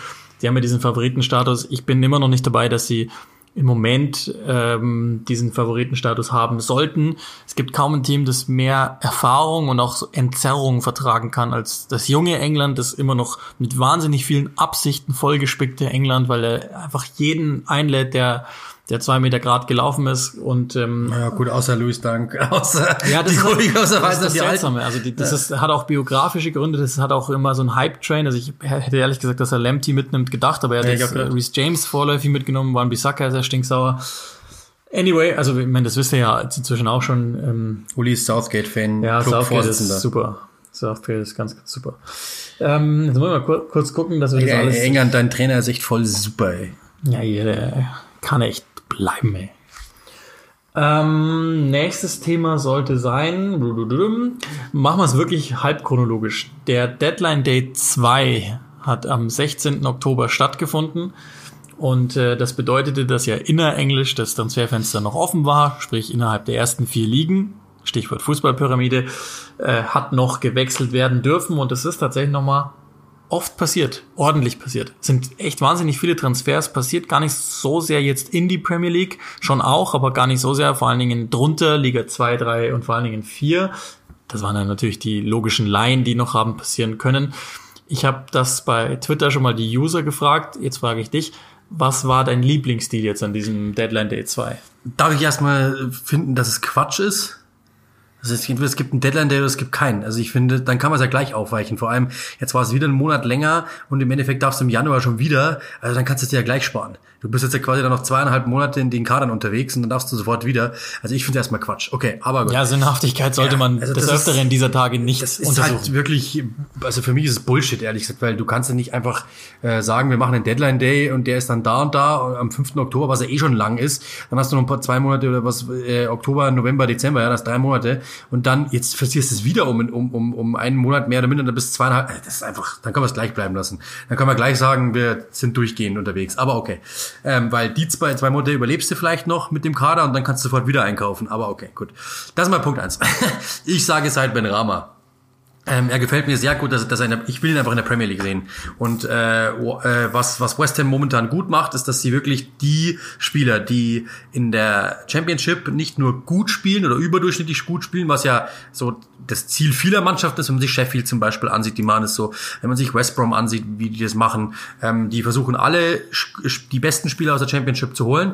Die haben ja diesen Favoritenstatus. Ich bin immer noch nicht dabei, dass sie im Moment ähm, diesen Favoritenstatus haben sollten. Es gibt kaum ein Team, das mehr Erfahrung und auch so Entzerrung vertragen kann als das junge England, das immer noch mit wahnsinnig vielen Absichten vollgespickte England, weil er einfach jeden einlädt, der der zwei Meter Grad gelaufen ist und ähm, ja gut, außer Louis Dank, außer ja, das, die ist, das, das ist das Seltsame. Also die, das ja. ist, hat auch biografische Gründe, das hat auch immer so ein Hype-Train. Also ich hätte ehrlich gesagt, dass er Lamptey mitnimmt, gedacht, aber er hat ja, Reese James vorläufig mitgenommen, Wan Bissaka ist ja stinksauer. Anyway, also ich meine, das wisst ihr ja inzwischen auch schon. Ähm, Uli ist Southgate-Fan. Ja, Southgate ist super. Southgate ist ganz, ganz super. Ähm, jetzt wollen wir mal kurz gucken, dass wir das alles... England, dein Trainer ist echt voll super, ey. Ja, der kann echt bleiben, ey. Ähm, nächstes Thema sollte sein, machen wir es wirklich halb chronologisch. Der Deadline Day 2 hat am 16. Oktober stattgefunden. Und äh, das bedeutete, dass ja innerenglisch das Transferfenster noch offen war, sprich innerhalb der ersten vier Ligen, Stichwort Fußballpyramide, äh, hat noch gewechselt werden dürfen. Und es ist tatsächlich nochmal oft passiert, ordentlich passiert. Es sind echt wahnsinnig viele Transfers passiert, gar nicht so sehr jetzt in die Premier League, schon auch, aber gar nicht so sehr, vor allen Dingen drunter, Liga 2, 3 und vor allen Dingen 4. Das waren dann natürlich die logischen Laien, die noch haben passieren können. Ich habe das bei Twitter schon mal die User gefragt, jetzt frage ich dich, was war dein Lieblingsstil jetzt an diesem Deadline Day 2? Darf ich erstmal finden, dass es Quatsch ist? Also es gibt, es gibt einen Deadline Day oder es gibt keinen. Also ich finde, dann kann man es ja gleich aufweichen. Vor allem, jetzt war es wieder einen Monat länger und im Endeffekt darfst du im Januar schon wieder, also dann kannst du es dir ja gleich sparen. Du bist jetzt ja quasi dann noch zweieinhalb Monate in den Kadern unterwegs und dann darfst du sofort wieder. Also ich finde erstmal Quatsch. Okay, aber gut. Ja, Sinnhaftigkeit sollte ja, man also des Öfteren dieser Tage nicht das ist untersuchen. halt wirklich, also für mich ist es Bullshit, ehrlich gesagt, weil du kannst ja nicht einfach äh, sagen, wir machen einen Deadline Day und der ist dann da und da und am 5. Oktober, was ja eh schon lang ist. Dann hast du noch ein paar zwei Monate oder was, äh, Oktober, November, Dezember, ja, das drei Monate. Und dann, jetzt versierst du es wieder um, um, um, um einen Monat mehr oder minder, dann bist zweieinhalb. Äh, das ist einfach, dann können wir es gleich bleiben lassen. Dann können wir gleich sagen, wir sind durchgehend unterwegs. Aber okay. Ähm, weil die zwei, zwei Monate überlebst du vielleicht noch mit dem Kader und dann kannst du sofort wieder einkaufen. Aber okay, gut. Das ist mal Punkt eins. ich sage es halt Ben Rama. Ähm, er gefällt mir sehr gut, dass, dass er der, ich will ihn einfach in der Premier League sehen. Und äh, äh, was, was West Ham momentan gut macht, ist, dass sie wirklich die Spieler, die in der Championship nicht nur gut spielen oder überdurchschnittlich gut spielen, was ja so das Ziel vieler Mannschaften ist, wenn man sich Sheffield zum Beispiel ansieht, die machen es so, wenn man sich West Brom ansieht, wie die das machen, ähm, die versuchen alle die besten Spieler aus der Championship zu holen.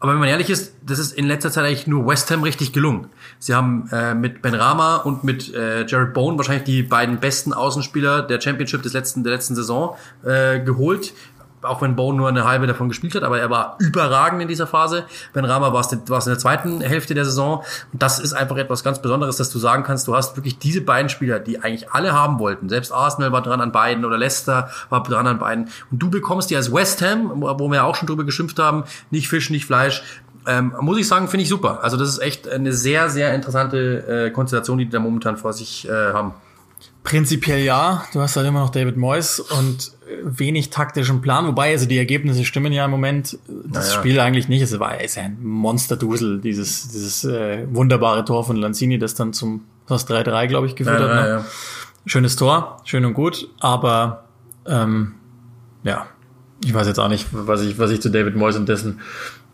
Aber wenn man ehrlich ist, das ist in letzter Zeit eigentlich nur West Ham richtig gelungen. Sie haben äh, mit Ben Rama und mit äh, Jared Bone wahrscheinlich die beiden besten Außenspieler der Championship des letzten, der letzten Saison äh, geholt auch wenn Bone nur eine halbe davon gespielt hat, aber er war überragend in dieser Phase. Ben Rama war es, in der zweiten Hälfte der Saison. Und das ist einfach etwas ganz Besonderes, dass du sagen kannst, du hast wirklich diese beiden Spieler, die eigentlich alle haben wollten. Selbst Arsenal war dran an beiden oder Leicester war dran an beiden. Und du bekommst die als West Ham, wo wir auch schon drüber geschimpft haben, nicht Fisch, nicht Fleisch, ähm, muss ich sagen, finde ich super. Also das ist echt eine sehr, sehr interessante äh, Konstellation, die die da momentan vor sich äh, haben. Prinzipiell ja. Du hast halt immer noch David Moyes und wenig taktischen Plan, wobei also die Ergebnisse stimmen ja im Moment. Das naja. Spiel eigentlich nicht. Es war ist ein Monsterdusel, dieses dieses äh, wunderbare Tor von Lanzini, das dann zum das 3-3, glaube ich, geführt ja, hat. Ne? Ja. Schönes Tor, schön und gut, aber ähm, ja, ich weiß jetzt auch nicht, was ich was ich zu David Moyes und dessen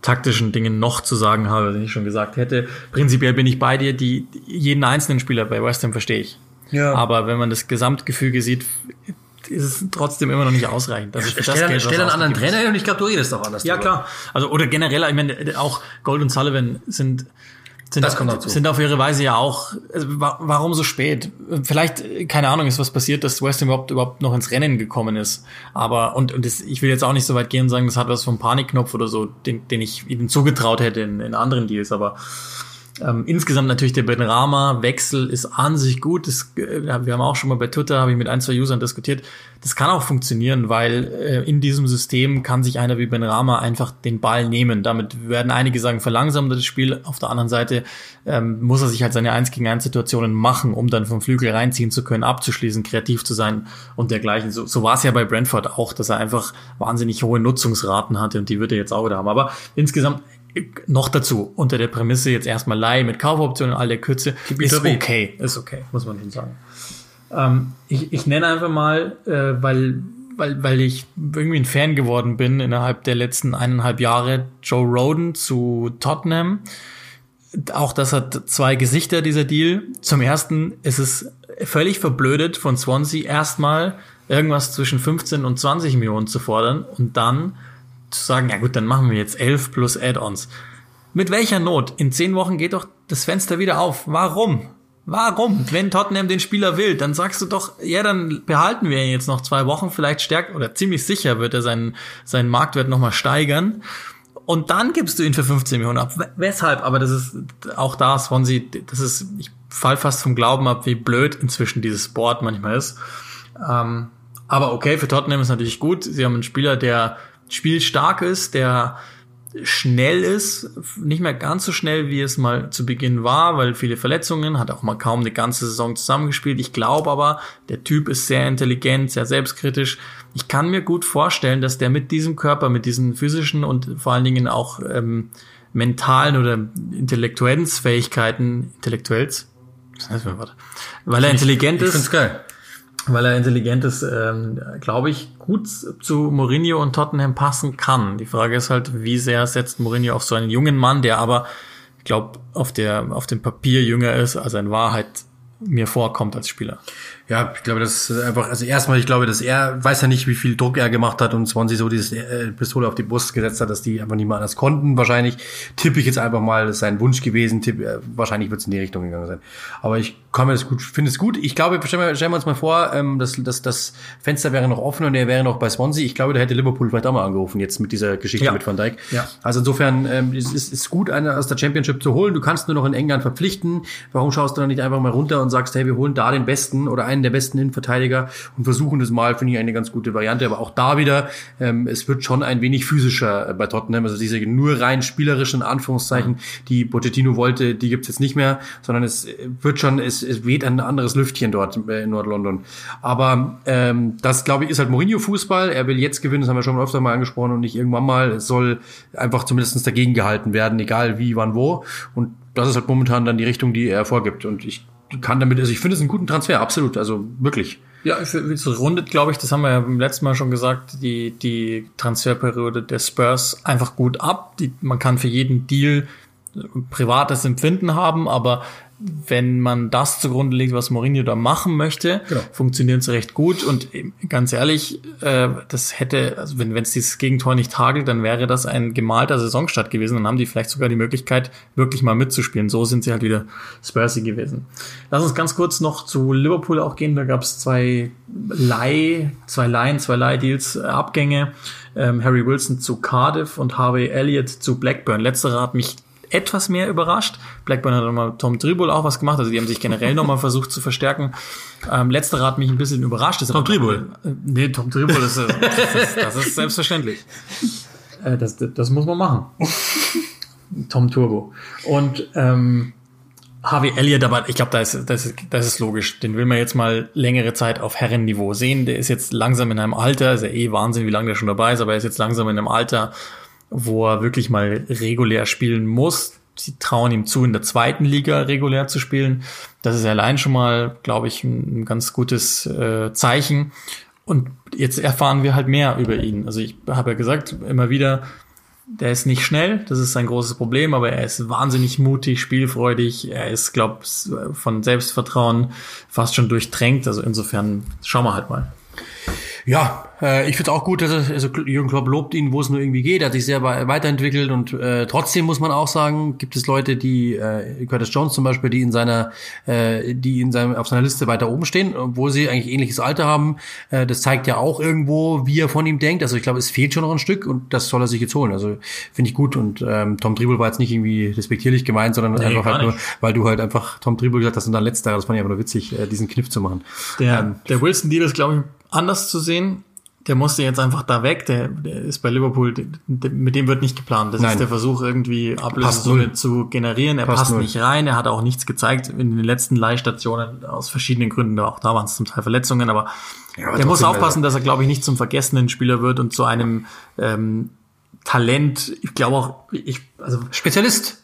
taktischen Dingen noch zu sagen habe, was ich schon gesagt hätte. Prinzipiell bin ich bei dir, die jeden einzelnen Spieler bei West Ham verstehe ich. Ja. Aber wenn man das Gesamtgefüge sieht, ist es trotzdem immer noch nicht ausreichend. Das ist stell, Geld, stell einen anderen Trainer hin und ich glaube, du redest doch anders. Ja, darüber. klar. Also, oder generell, ich meine, auch Gold und Sullivan sind sind, das kommt dazu. sind auf ihre Weise ja auch, also, warum so spät? Vielleicht, keine Ahnung, ist was passiert, dass West Ham überhaupt, überhaupt noch ins Rennen gekommen ist. Aber, und, und das, ich will jetzt auch nicht so weit gehen und sagen, das hat was vom Panikknopf oder so, den, den ich ihnen zugetraut hätte in, in anderen Deals, aber ähm, insgesamt natürlich der Benrama-Wechsel ist an sich gut. Das, äh, wir haben auch schon mal bei Twitter, habe ich mit ein, zwei Usern diskutiert. Das kann auch funktionieren, weil äh, in diesem System kann sich einer wie Benrama einfach den Ball nehmen. Damit werden einige sagen, verlangsamt das Spiel. Auf der anderen Seite ähm, muss er sich halt seine 1 gegen 1 Situationen machen, um dann vom Flügel reinziehen zu können, abzuschließen, kreativ zu sein und dergleichen. So, so war es ja bei Brentford auch, dass er einfach wahnsinnig hohe Nutzungsraten hatte und die wird er jetzt auch wieder haben. Aber insgesamt noch dazu, unter der Prämisse jetzt erstmal Leih mit Kaufoptionen all der Kürze, ist okay, ist okay, muss man schon sagen. Ähm, ich, ich nenne einfach mal, äh, weil, weil, weil ich irgendwie ein Fan geworden bin innerhalb der letzten eineinhalb Jahre, Joe Roden zu Tottenham. Auch das hat zwei Gesichter, dieser Deal. Zum ersten ist es völlig verblödet von Swansea erstmal irgendwas zwischen 15 und 20 Millionen zu fordern und dann zu sagen, ja gut, dann machen wir jetzt 11 plus Add-ons. Mit welcher Not? In zehn Wochen geht doch das Fenster wieder auf. Warum? Warum? Wenn Tottenham den Spieler will, dann sagst du doch, ja, dann behalten wir ihn jetzt noch zwei Wochen, vielleicht stärkt oder ziemlich sicher wird er seinen, seinen Marktwert nochmal steigern. Und dann gibst du ihn für 15 Millionen ab. Weshalb? Aber das ist auch da, Swansea, das ist, ich fall fast vom Glauben ab, wie blöd inzwischen dieses Board manchmal ist. Ähm, aber okay, für Tottenham ist natürlich gut. Sie haben einen Spieler, der spielstark ist, der schnell ist, nicht mehr ganz so schnell, wie es mal zu Beginn war, weil viele Verletzungen, hat auch mal kaum eine ganze Saison zusammengespielt. Ich glaube aber, der Typ ist sehr intelligent, sehr selbstkritisch. Ich kann mir gut vorstellen, dass der mit diesem Körper, mit diesen physischen und vor allen Dingen auch ähm, mentalen oder intellektuellen Fähigkeiten, intellektuells, heißt Weil er intelligent ich, ich ist. Geil weil er intelligent ist, ähm, glaube ich, gut zu Mourinho und Tottenham passen kann. Die Frage ist halt, wie sehr setzt Mourinho auf so einen jungen Mann, der aber, ich glaube, auf der auf dem Papier jünger ist, als in Wahrheit mir vorkommt als Spieler. Ja, ich glaube, das ist einfach, also erstmal, ich glaube, dass er weiß ja nicht, wie viel Druck er gemacht hat und Swansea so dieses äh, Pistole auf die Brust gesetzt hat, dass die einfach nicht mehr anders konnten. Wahrscheinlich tippe ich jetzt einfach mal, das ist sein Wunsch gewesen, tipp, äh, wahrscheinlich wird es in die Richtung gegangen sein. Aber ich kann mir das gut, finde es gut. Ich glaube, stellen wir, stellen wir uns mal vor, ähm, dass, dass das Fenster wäre noch offen und er wäre noch bei Swansea. Ich glaube, da hätte Liverpool vielleicht auch mal angerufen, jetzt mit dieser Geschichte ja. mit Van Dijk. Ja. Also insofern ähm, es ist es gut, eine aus der Championship zu holen. Du kannst nur noch in England verpflichten. Warum schaust du dann nicht einfach mal runter und sagst, hey, wir holen da den Besten oder einen der besten Innenverteidiger und versuchen das mal, finde ich eine ganz gute Variante. Aber auch da wieder, ähm, es wird schon ein wenig physischer äh, bei Tottenham. Also diese nur rein spielerischen Anführungszeichen, die Pochettino wollte, die gibt's jetzt nicht mehr, sondern es wird schon, es, es weht ein anderes Lüftchen dort äh, in Nord-London. Aber ähm, das, glaube ich, ist halt Mourinho-Fußball. Er will jetzt gewinnen, das haben wir schon öfter mal angesprochen und nicht irgendwann mal. Es soll einfach zumindest dagegen gehalten werden, egal wie, wann, wo. Und das ist halt momentan dann die Richtung, die er vorgibt. Und ich kann damit, also ich finde es einen guten Transfer, absolut, also wirklich. Ja, es rundet, glaube ich, das haben wir ja beim letzten Mal schon gesagt, die, die Transferperiode der Spurs einfach gut ab. Die, man kann für jeden Deal privates Empfinden haben, aber wenn man das zugrunde legt, was Mourinho da machen möchte, genau. funktioniert es recht gut. Und ganz ehrlich, äh, das hätte, also wenn es dieses Gegentor nicht hagelt, dann wäre das ein gemalter Saisonstart gewesen. Dann haben die vielleicht sogar die Möglichkeit, wirklich mal mitzuspielen. So sind sie halt wieder Spursy gewesen. Lass uns ganz kurz noch zu Liverpool auch gehen. Da gab es zwei Leih, zwei Leihen, zwei Leihdeals, äh, Abgänge. Ähm, Harry Wilson zu Cardiff und Harvey Elliott zu Blackburn. Letzterer hat mich etwas mehr überrascht. Blackburn hat nochmal Tom Tribul auch was gemacht, also die haben sich generell nochmal versucht zu verstärken. Ähm, letzterer hat mich ein bisschen überrascht. Tom Tribul? Äh, nee, Tom Tribul, das, ist, das, ist, das ist selbstverständlich. Äh, das, das muss man machen. Tom Turbo. Und ähm, Harvey Elliott, aber ich glaube, das ist, das, ist, das ist logisch. Den will man jetzt mal längere Zeit auf Herrenniveau sehen. Der ist jetzt langsam in einem Alter, ist ja eh Wahnsinn, wie lange der schon dabei ist, aber er ist jetzt langsam in einem Alter, wo er wirklich mal regulär spielen muss. Sie trauen ihm zu, in der zweiten Liga regulär zu spielen. Das ist allein schon mal, glaube ich, ein, ganz gutes äh, Zeichen. Und jetzt erfahren wir halt mehr über ihn. Also ich habe ja gesagt, immer wieder, der ist nicht schnell, das ist sein großes Problem, aber er ist wahnsinnig mutig, spielfreudig, er ist, glaube von Selbstvertrauen fast schon durchtränkt. Also insofern schauen wir halt mal. Ja, äh, ich finde es auch gut, dass er, also Jürgen Klopp lobt ihn, wo es nur irgendwie geht. Er hat sich sehr weiterentwickelt und äh, trotzdem muss man auch sagen, gibt es Leute, die äh, Curtis Jones zum Beispiel, die in seiner, äh, die in seinem auf seiner Liste weiter oben stehen, obwohl sie eigentlich ähnliches Alter haben. Äh, das zeigt ja auch irgendwo, wie er von ihm denkt. Also ich glaube, es fehlt schon noch ein Stück und das soll er sich jetzt holen. Also finde ich gut und ähm, Tom Dribble war jetzt nicht irgendwie respektierlich gemeint, sondern nee, einfach halt nur, weil du halt einfach Tom Dribble gesagt hast und dann letzter. Das fand ich einfach nur witzig, äh, diesen Kniff zu machen. Der, ähm, der Wilson Deal ist glaube ich anders zu sehen der musste jetzt einfach da weg, der, der ist bei Liverpool, der, mit dem wird nicht geplant. Das Nein. ist der Versuch, irgendwie Ablösesumme zu generieren. Er passt, passt nicht rein, er hat auch nichts gezeigt in den letzten Leihstationen aus verschiedenen Gründen. Auch da waren es zum Teil Verletzungen, aber, ja, aber der muss aufpassen, dass er, glaube ich, nicht zum vergessenen Spieler wird und zu einem ähm, Talent, ich glaube auch, ich, also Spezialist.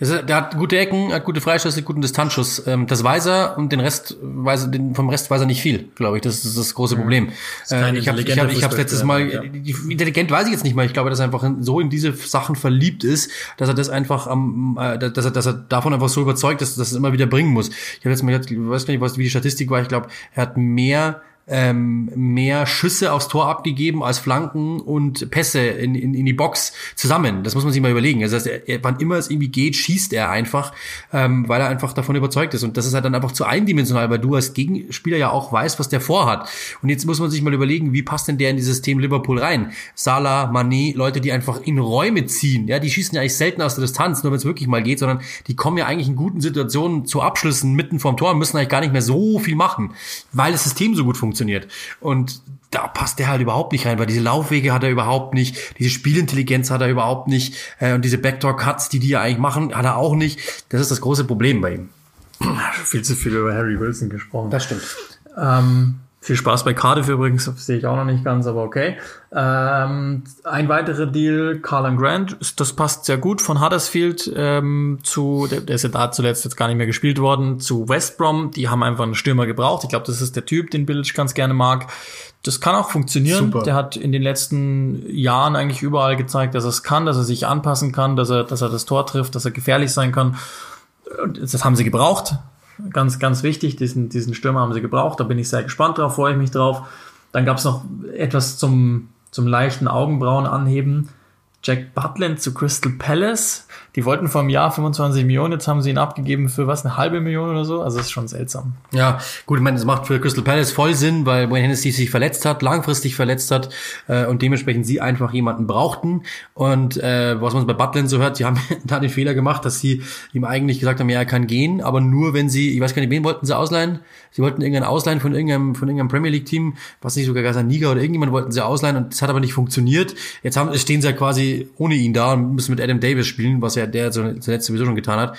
Der, der hat gute Ecken, hat gute Freistöße, guten Distanzschuss. Ähm, das weiß er und den Rest weiß er, den, vom Rest weiß er nicht viel, glaube ich. Das ist das große mhm. Problem. Äh, ich habe ich hab, ich hab letztes Mal, ja. intelligent weiß ich jetzt nicht mal. Ich glaube, dass er einfach so in diese Sachen verliebt ist, dass er das einfach am, äh, dass er, dass er davon einfach so überzeugt ist, dass er es immer wieder bringen muss. Ich habe jetzt mal, ich weiß gar nicht, was wie die Statistik war. Ich glaube, er hat mehr ähm, mehr Schüsse aufs Tor abgegeben als Flanken und Pässe in, in, in die Box zusammen. Das muss man sich mal überlegen. Also er, er, wann immer es irgendwie geht, schießt er einfach, ähm, weil er einfach davon überzeugt ist. Und das ist halt dann einfach zu eindimensional, weil du als Gegenspieler ja auch weißt, was der vorhat. Und jetzt muss man sich mal überlegen, wie passt denn der in dieses System Liverpool rein? Salah, Mané, Leute, die einfach in Räume ziehen. Ja, die schießen ja eigentlich selten aus der Distanz, nur wenn es wirklich mal geht, sondern die kommen ja eigentlich in guten Situationen zu Abschlüssen mitten vorm Tor und müssen eigentlich gar nicht mehr so viel machen, weil das System so gut funktioniert funktioniert. Und da passt der halt überhaupt nicht rein, weil diese Laufwege hat er überhaupt nicht, diese Spielintelligenz hat er überhaupt nicht äh, und diese Backdoor-Cuts, die die ja eigentlich machen, hat er auch nicht. Das ist das große Problem bei ihm. Viel zu viel über Harry Wilson gesprochen. Das stimmt. Ähm, viel Spaß bei Cardiff übrigens, sehe ich auch noch nicht ganz, aber okay. Ähm, ein weiterer Deal, Carlan Grant, das passt sehr gut von Huddersfield ähm, zu, der, der ist ja da zuletzt jetzt gar nicht mehr gespielt worden, zu West Brom. Die haben einfach einen Stürmer gebraucht. Ich glaube, das ist der Typ, den Billich ganz gerne mag. Das kann auch funktionieren. Super. Der hat in den letzten Jahren eigentlich überall gezeigt, dass er es kann, dass er sich anpassen kann, dass er, dass er das Tor trifft, dass er gefährlich sein kann. Das haben sie gebraucht. Ganz, ganz wichtig, diesen, diesen Stürmer haben sie gebraucht. Da bin ich sehr gespannt drauf, freue ich mich drauf. Dann gab es noch etwas zum, zum leichten Augenbrauen anheben. Jack Butland zu Crystal Palace. Die wollten vom Jahr 25 Millionen, jetzt haben sie ihn abgegeben für was, eine halbe Million oder so. Also das ist schon seltsam. Ja, gut, ich meine, das macht für Crystal Palace voll Sinn, weil Wayne Hennessy sich verletzt hat, langfristig verletzt hat äh, und dementsprechend sie einfach jemanden brauchten. Und äh, was man bei Butland so hört, sie haben da den Fehler gemacht, dass sie ihm eigentlich gesagt haben, ja, er kann gehen, aber nur wenn sie, ich weiß gar nicht, wen wollten sie ausleihen? Sie wollten irgendeinen ausleihen von irgendeinem, von irgendeinem Premier League Team, was nicht sogar Niger oder irgendjemand wollten sie ausleihen und das hat aber nicht funktioniert. Jetzt haben, stehen sie ja quasi ohne ihn da und müssen mit Adam Davis spielen, was ja der zuletzt sowieso schon getan hat.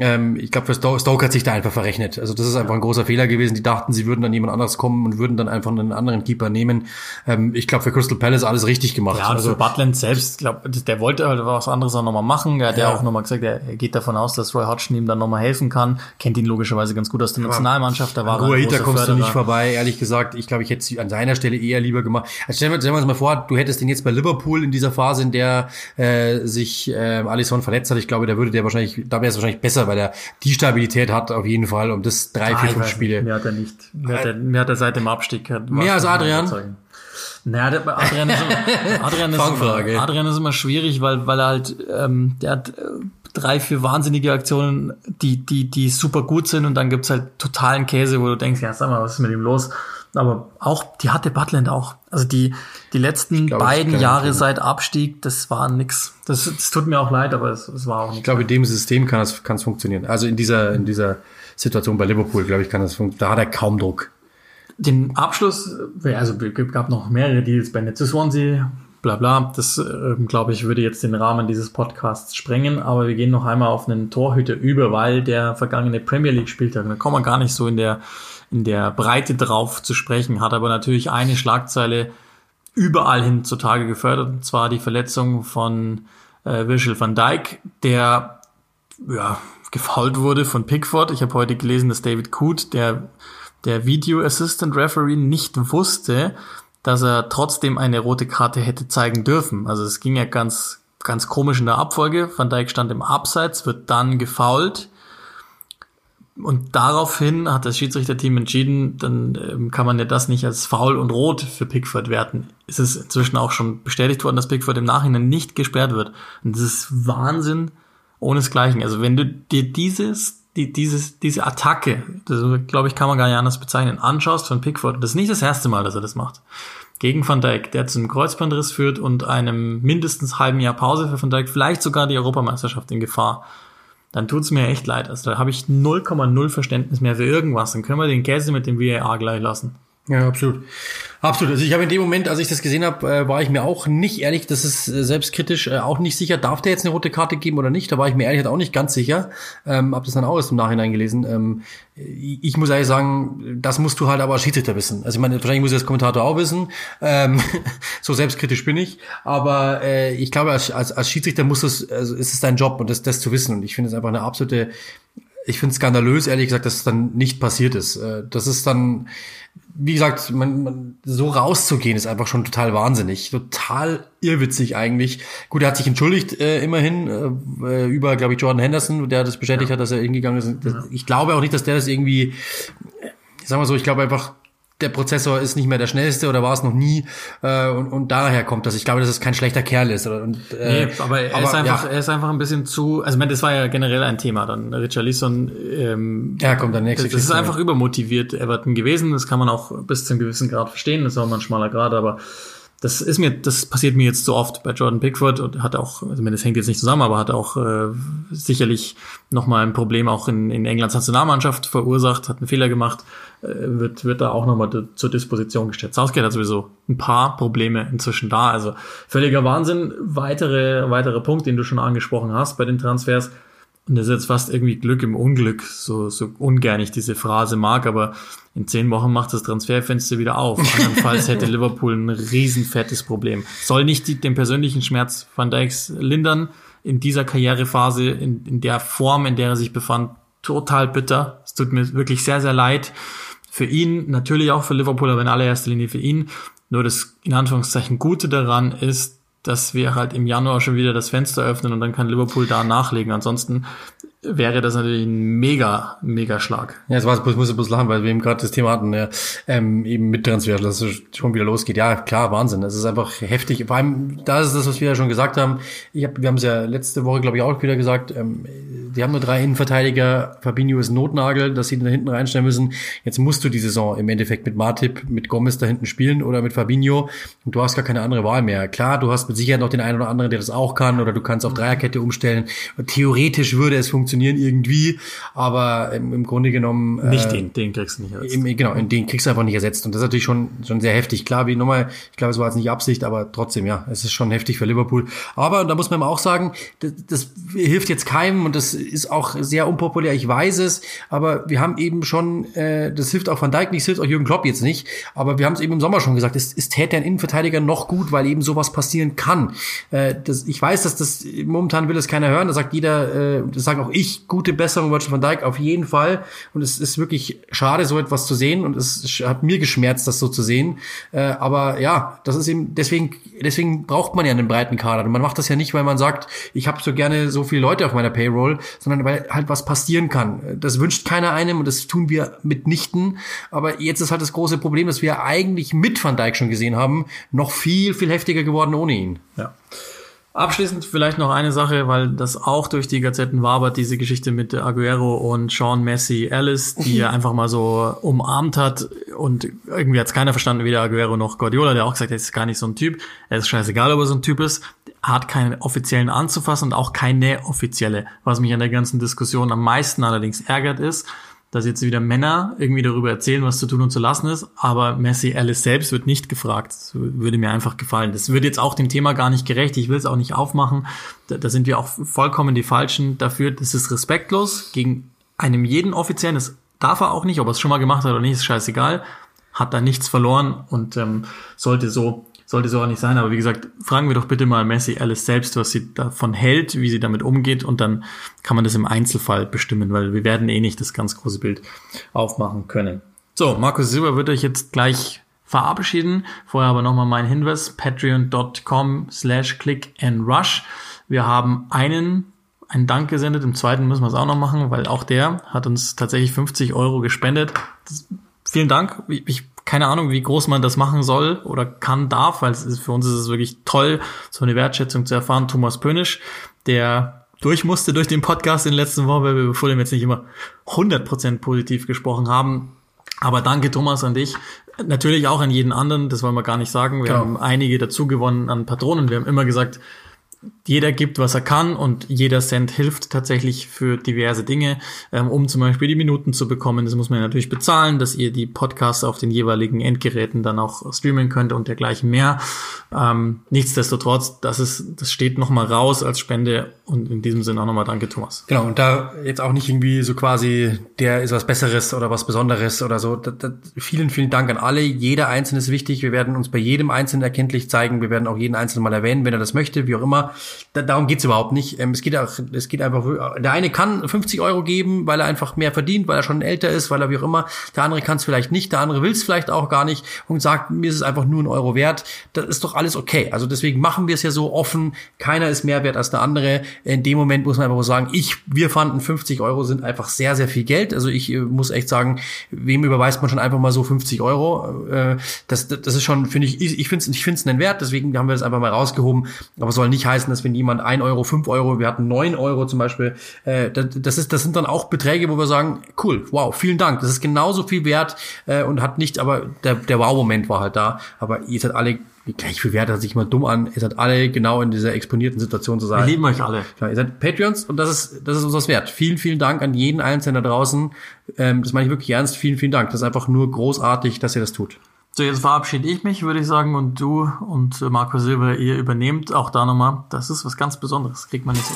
Ähm, ich glaube, für Stoke, hat sich da einfach verrechnet. Also das ist einfach ein großer Fehler gewesen. Die dachten, sie würden dann jemand anderes kommen und würden dann einfach einen anderen Keeper nehmen. Ähm, ich glaube, für Crystal Palace alles richtig gemacht. Ja, und also, für Butland selbst, glaube der wollte halt was anderes auch nochmal machen. Er hat ja, ja auch nochmal gesagt, er, geht davon aus, dass Roy Hodgson ihm dann nochmal helfen kann. Kennt ihn logischerweise ganz gut aus der Nationalmannschaft. Da war er Hita kommst Förderer. du nicht vorbei. Ehrlich gesagt, ich glaube, ich hätte es an seiner Stelle eher lieber gemacht. Also stellen wir, stellen wir uns mal vor, du hättest den jetzt bei Liverpool in dieser Phase, in der äh, sich äh, Alisson verletzt hat. Ich glaube, da würde der wahrscheinlich, da wäre es wahrscheinlich besser, weil er die Stabilität hat auf jeden Fall um das drei, vier, fünf Spiele. Mehr hat er nicht. Mehr hat er, mehr hat er seit dem Abstieg. Mehr als Adrian? Naja, der, Adrian, ist immer, Adrian, ist immer, Adrian ist immer schwierig, weil, weil er halt, ähm, der hat äh, drei, vier wahnsinnige Aktionen, die, die, die super gut sind und dann gibt's halt totalen Käse, wo du denkst, ja, sag mal, was ist mit ihm los? Aber auch, die hatte Butland auch. Also die, die letzten glaub, beiden Jahre seit Abstieg, das war nix. Das, das tut mir auch leid, aber es, es war auch nicht. Ich glaube, in dem System kann es, kann es funktionieren. Also in dieser, in dieser Situation bei Liverpool, glaube ich, kann das funktionieren. Da hat er kaum Druck. Den Abschluss, also gab noch mehrere Deals bei Netze Swansea, bla bla. Das, äh, glaube ich, würde jetzt den Rahmen dieses Podcasts sprengen. Aber wir gehen noch einmal auf einen Torhüter über, weil der vergangene Premier League Spieltag, da kommen wir gar nicht so in der in der Breite drauf zu sprechen, hat aber natürlich eine Schlagzeile überall hin zutage gefördert, und zwar die Verletzung von äh, Virgil van Dijk, der ja, gefault wurde von Pickford. Ich habe heute gelesen, dass David Coote, der, der Video Assistant Referee, nicht wusste, dass er trotzdem eine rote Karte hätte zeigen dürfen. Also es ging ja ganz, ganz komisch in der Abfolge. Van Dijk stand im Abseits, wird dann gefault Und daraufhin hat das Schiedsrichterteam entschieden, dann ähm, kann man ja das nicht als faul und rot für Pickford werten. Es ist inzwischen auch schon bestätigt worden, dass Pickford im Nachhinein nicht gesperrt wird. Und das ist Wahnsinn ohnesgleichen. Also wenn du dir dieses, die, dieses, diese Attacke, das glaube ich, kann man gar nicht anders bezeichnen, anschaust von Pickford, das ist nicht das erste Mal, dass er das macht. Gegen Van Dijk, der zum Kreuzbandriss führt und einem mindestens halben Jahr Pause für Van Dijk, vielleicht sogar die Europameisterschaft in Gefahr dann tut's mir echt leid. Also da habe ich 0,0 Verständnis mehr für irgendwas. Dann können wir den Käse mit dem VAR gleich lassen. Ja, absolut. Absolut. Also ich habe in dem Moment, als ich das gesehen habe, äh, war ich mir auch nicht ehrlich, das ist äh, selbstkritisch äh, auch nicht sicher, darf der jetzt eine rote Karte geben oder nicht. Da war ich mir ehrlich auch nicht ganz sicher. Ähm, hab das dann auch erst im Nachhinein gelesen. Ähm, ich muss ehrlich sagen, das musst du halt aber als Schiedsrichter wissen. Also ich meine, wahrscheinlich muss ich als Kommentator auch wissen. Ähm, so selbstkritisch bin ich. Aber äh, ich glaube, als, als, als Schiedsrichter muss es, also ist es dein Job und das, das zu wissen. Und ich finde es einfach eine absolute ich finde es skandalös, ehrlich gesagt, dass es dann nicht passiert ist. Äh, das ist dann, wie gesagt, man, man, so rauszugehen ist einfach schon total wahnsinnig, total irrwitzig eigentlich. Gut, er hat sich entschuldigt äh, immerhin äh, über, glaube ich, Jordan Henderson, der das bestätigt ja. hat, dass er hingegangen ist. Das, ich glaube auch nicht, dass der das irgendwie, sagen wir so, ich glaube einfach, der Prozessor ist nicht mehr der schnellste oder war es noch nie äh, und, und daher kommt das. Ich glaube, dass es kein schlechter Kerl ist. Und, äh, nee, aber er aber, ist einfach, ja. er ist einfach ein bisschen zu. Also ich meine, das war ja generell ein Thema dann. Richard Leeson, ähm, ja, kommt dann nächste. Das, das ist einfach übermotiviert Everton gewesen. Das kann man auch bis zu einem gewissen Grad verstehen. Das ist auch mal ein schmaler Grad, aber das ist mir, das passiert mir jetzt so oft bei Jordan Pickford und hat auch, also das hängt jetzt nicht zusammen, aber hat auch äh, sicherlich nochmal ein Problem auch in, in Englands Nationalmannschaft verursacht, hat einen Fehler gemacht, wird, wird da auch nochmal zur Disposition gestellt. Southgate hat sowieso ein paar Probleme inzwischen da, also völliger Wahnsinn. Weitere, weitere Punkt, den du schon angesprochen hast bei den Transfers, und das ist jetzt fast irgendwie Glück im Unglück, so, so ungern ich diese Phrase mag, aber in zehn Wochen macht das Transferfenster wieder auf. Andernfalls hätte Liverpool ein riesenfettes Problem. Soll nicht die, den persönlichen Schmerz Van Dijks lindern in dieser Karrierephase, in, in der Form, in der er sich befand, total bitter. Es tut mir wirklich sehr, sehr leid. Für ihn, natürlich auch für Liverpool, aber in allererster Linie für ihn. Nur das in Anführungszeichen Gute daran ist, dass wir halt im Januar schon wieder das Fenster öffnen und dann kann Liverpool da nachlegen. Ansonsten wäre das natürlich ein mega, mega Schlag. Ja, es war, ich muss bloß lachen, weil wir eben gerade das Thema hatten, ja, ähm, eben mit Transfer, dass es schon wieder losgeht. Ja, klar, Wahnsinn. Es ist einfach heftig. Vor allem, da ist das, was wir ja schon gesagt haben. Ich hab, wir haben es ja letzte Woche, glaube ich, auch wieder gesagt. Ähm, die haben nur drei Innenverteidiger. Fabinho ist Notnagel, dass sie da hinten reinstellen müssen. Jetzt musst du die Saison im Endeffekt mit Martip, mit Gomez da hinten spielen oder mit Fabinho. Und du hast gar keine andere Wahl mehr. Klar, du hast mit Sicherheit noch den einen oder anderen, der das auch kann, oder du kannst auf Dreierkette umstellen. Theoretisch würde es funktionieren irgendwie, aber im, im Grunde genommen. Äh, nicht den, den kriegst du nicht ersetzt. Im, genau, den kriegst du einfach nicht ersetzt. Und das ist natürlich schon, schon sehr heftig. Klar, wie nochmal, ich glaube, es war jetzt nicht Absicht, aber trotzdem, ja, es ist schon heftig für Liverpool. Aber da muss man auch sagen, das, das hilft jetzt keinem und das ist auch sehr unpopulär, ich weiß es, aber wir haben eben schon, äh, das hilft auch Van Dijk nicht, hilft auch Jürgen Klopp jetzt nicht, aber wir haben es eben im Sommer schon gesagt, es, es täte ein Innenverteidiger noch gut, weil eben sowas passieren kann. Äh, das, ich weiß, dass das momentan will es keiner hören, da sagt jeder, äh, das sage auch ich, gute Besserung Virgil van Dijk auf jeden Fall und es ist wirklich schade, so etwas zu sehen und es hat mir geschmerzt, das so zu sehen, äh, aber ja, das ist eben, deswegen, deswegen braucht man ja einen breiten Kader und man macht das ja nicht, weil man sagt, ich habe so gerne so viele Leute auf meiner Payroll, sondern weil halt was passieren kann. Das wünscht keiner einem und das tun wir mitnichten. Aber jetzt ist halt das große Problem, dass wir eigentlich mit Van Dijk schon gesehen haben, noch viel, viel heftiger geworden ohne ihn. Ja. Abschließend vielleicht noch eine Sache, weil das auch durch die Gazetten wabert, diese Geschichte mit Aguero und Sean Messi Alice, die er einfach mal so umarmt hat. Und irgendwie hat es keiner verstanden, weder Aguero noch Guardiola, der auch gesagt hat, er ist gar nicht so ein Typ, er ist scheißegal, ob er so ein Typ ist, hat keinen offiziellen anzufassen und auch keine offizielle. Was mich an der ganzen Diskussion am meisten allerdings ärgert ist, dass jetzt wieder Männer irgendwie darüber erzählen, was zu tun und zu lassen ist, aber Messi Alice selbst wird nicht gefragt. Das würde mir einfach gefallen. Das wird jetzt auch dem Thema gar nicht gerecht. Ich will es auch nicht aufmachen. Da, da sind wir auch vollkommen die Falschen dafür. Das ist respektlos gegen einem jeden Offiziellen. Das darf er auch nicht, ob er es schon mal gemacht hat oder nicht, ist scheißegal. Hat da nichts verloren und ähm, sollte so sollte so auch nicht sein. Aber wie gesagt, fragen wir doch bitte mal Messi Alice selbst, was sie davon hält, wie sie damit umgeht und dann kann man das im Einzelfall bestimmen, weil wir werden eh nicht das ganz große Bild aufmachen können. So, Markus Silber wird euch jetzt gleich verabschieden. Vorher aber nochmal mein Hinweis, patreon.com slash click and rush. Wir haben einen einen Dank gesendet. Im zweiten müssen wir es auch noch machen, weil auch der hat uns tatsächlich 50 Euro gespendet. Das, vielen Dank. Ich, keine Ahnung, wie groß man das machen soll oder kann, darf, weil es ist, für uns ist es wirklich toll, so eine Wertschätzung zu erfahren. Thomas Pönisch, der durch musste durch den Podcast in den letzten Wochen, weil wir vor dem jetzt nicht immer 100% positiv gesprochen haben. Aber danke Thomas an dich. Natürlich auch an jeden anderen, das wollen wir gar nicht sagen. Wir genau. haben einige dazu gewonnen an Patronen. Wir haben immer gesagt, jeder gibt, was er kann und jeder Cent hilft tatsächlich für diverse Dinge, ähm, um zum Beispiel die Minuten zu bekommen. Das muss man natürlich bezahlen, dass ihr die Podcasts auf den jeweiligen Endgeräten dann auch streamen könnt und dergleichen mehr. Ähm, nichtsdestotrotz, das ist, das steht nochmal raus als Spende und in diesem Sinne auch nochmal danke, Thomas. Genau, und da jetzt auch nicht irgendwie so quasi, der ist was Besseres oder was Besonderes oder so. Das, das, vielen, vielen Dank an alle. Jeder Einzelne ist wichtig. Wir werden uns bei jedem Einzelnen erkenntlich zeigen. Wir werden auch jeden Einzelnen mal erwähnen, wenn er das möchte, wie auch immer da, darum geht's überhaupt nicht. Ähm, es geht auch, es geht einfach, der eine kann 50 Euro geben, weil er einfach mehr verdient, weil er schon älter ist, weil er wie auch immer. Der andere kann es vielleicht nicht, der andere will es vielleicht auch gar nicht und sagt, mir ist es einfach nur ein Euro wert. Das ist doch alles okay. Also deswegen machen wir es ja so offen. Keiner ist mehr wert als der andere. In dem Moment muss man einfach sagen, ich, wir fanden 50 Euro sind einfach sehr, sehr viel Geld. Also ich äh, muss echt sagen, wem überweist man schon einfach mal so 50 Euro? Äh, das, das ist schon, finde ich, ich finde es ich einen Wert. Deswegen haben wir das einfach mal rausgehoben. Aber soll nicht heißen, dass wenn jemand ein Euro, fünf Euro, wir hatten neun Euro zum Beispiel, äh, das, ist, das sind dann auch Beträge, wo wir sagen, cool, wow, vielen Dank, das ist genauso viel wert äh, und hat nicht, aber der, der Wow-Moment war halt da. Aber ihr seid alle gleich viel wert, hört sich mal dumm an. Ihr seid alle genau in dieser exponierten Situation zu sein. Wir lieben euch alle. Ja, ihr seid Patreons und das ist, das ist uns was wert. Vielen, vielen Dank an jeden Einzelnen da draußen. Ähm, das meine ich wirklich ernst. Vielen, vielen Dank. Das ist einfach nur großartig, dass ihr das tut. So, jetzt verabschiede ich mich, würde ich sagen, und du und Marco Silber, ihr übernehmt auch da nochmal. Das ist was ganz Besonderes, kriegt man nicht so.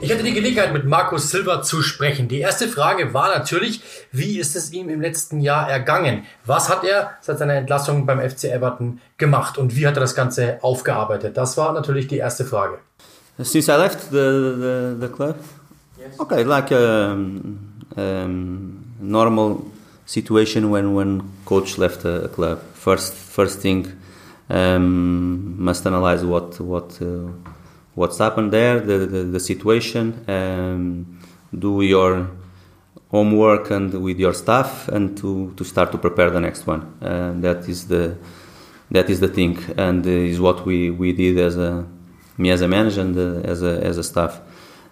Ich hatte die Gelegenheit, mit Markus Silva zu sprechen. Die erste Frage war natürlich, wie ist es ihm im letzten Jahr ergangen? Was hat er seit seiner Entlassung beim FC Everton gemacht und wie hat er das Ganze aufgearbeitet? Das war natürlich die erste Frage. Since I left the, the, the club, Okay, like a um, um, normal situation when when coach left a, club. First first thing um, must analyze what what uh, what's happened there, the the, the situation. Um, do your homework and with your staff, and to, to start to prepare the next one. Uh, that is the that is the thing, and is what we, we did as a me as a manager and uh, as a as a staff.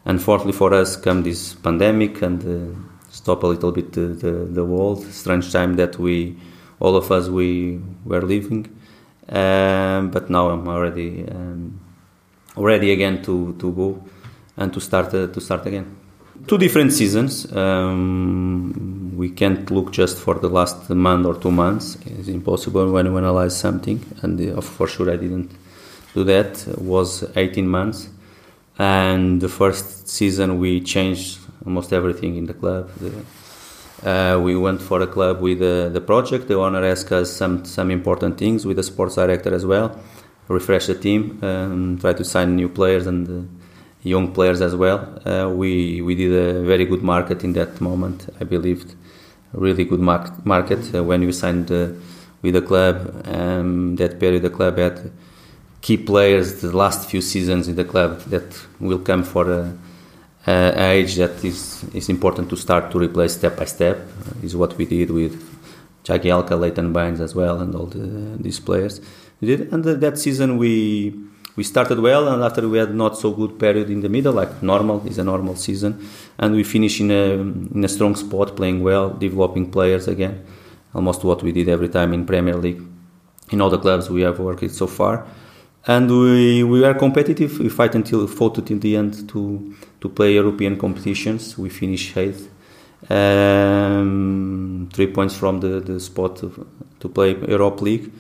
Unfortunately for us, come this pandemic and uh, stop a little bit the, the, the, world. Strange time that we, all of us, we were living. Um, but now I'm already um, ready again to, to go and to start uh, to start again. Two different seasons. Um, we can't look just for the last month or two months. It's impossible when you analyze something, and uh, for sure I didn't do that. It was 18 months and the first season we changed almost everything in the club. Uh, we went for a club with uh, the project. The owner asked us some some important things with the sports director as well. Refresh the team, um, try to sign new players and uh, young players as well. Uh, we we did a very good market in that moment. I believed really good market. market. Uh, when we signed uh, with the club, um, that period the club had key players the last few seasons in the club that will come for a, a age that is is important to start to replace step by step uh, is what we did with Jagielka, Leighton Baines as well, and all the, these players. We did, and that season we we started well, and after we had not so good period in the middle, like normal is a normal season, and we finished in a in a strong spot, playing well, developing players again, almost what we did every time in Premier League, in all the clubs we have worked so far and we we are competitive. We fight until fought until the end to to play European competitions. We finish eighth, um, three points from the the spot to, play Europe League.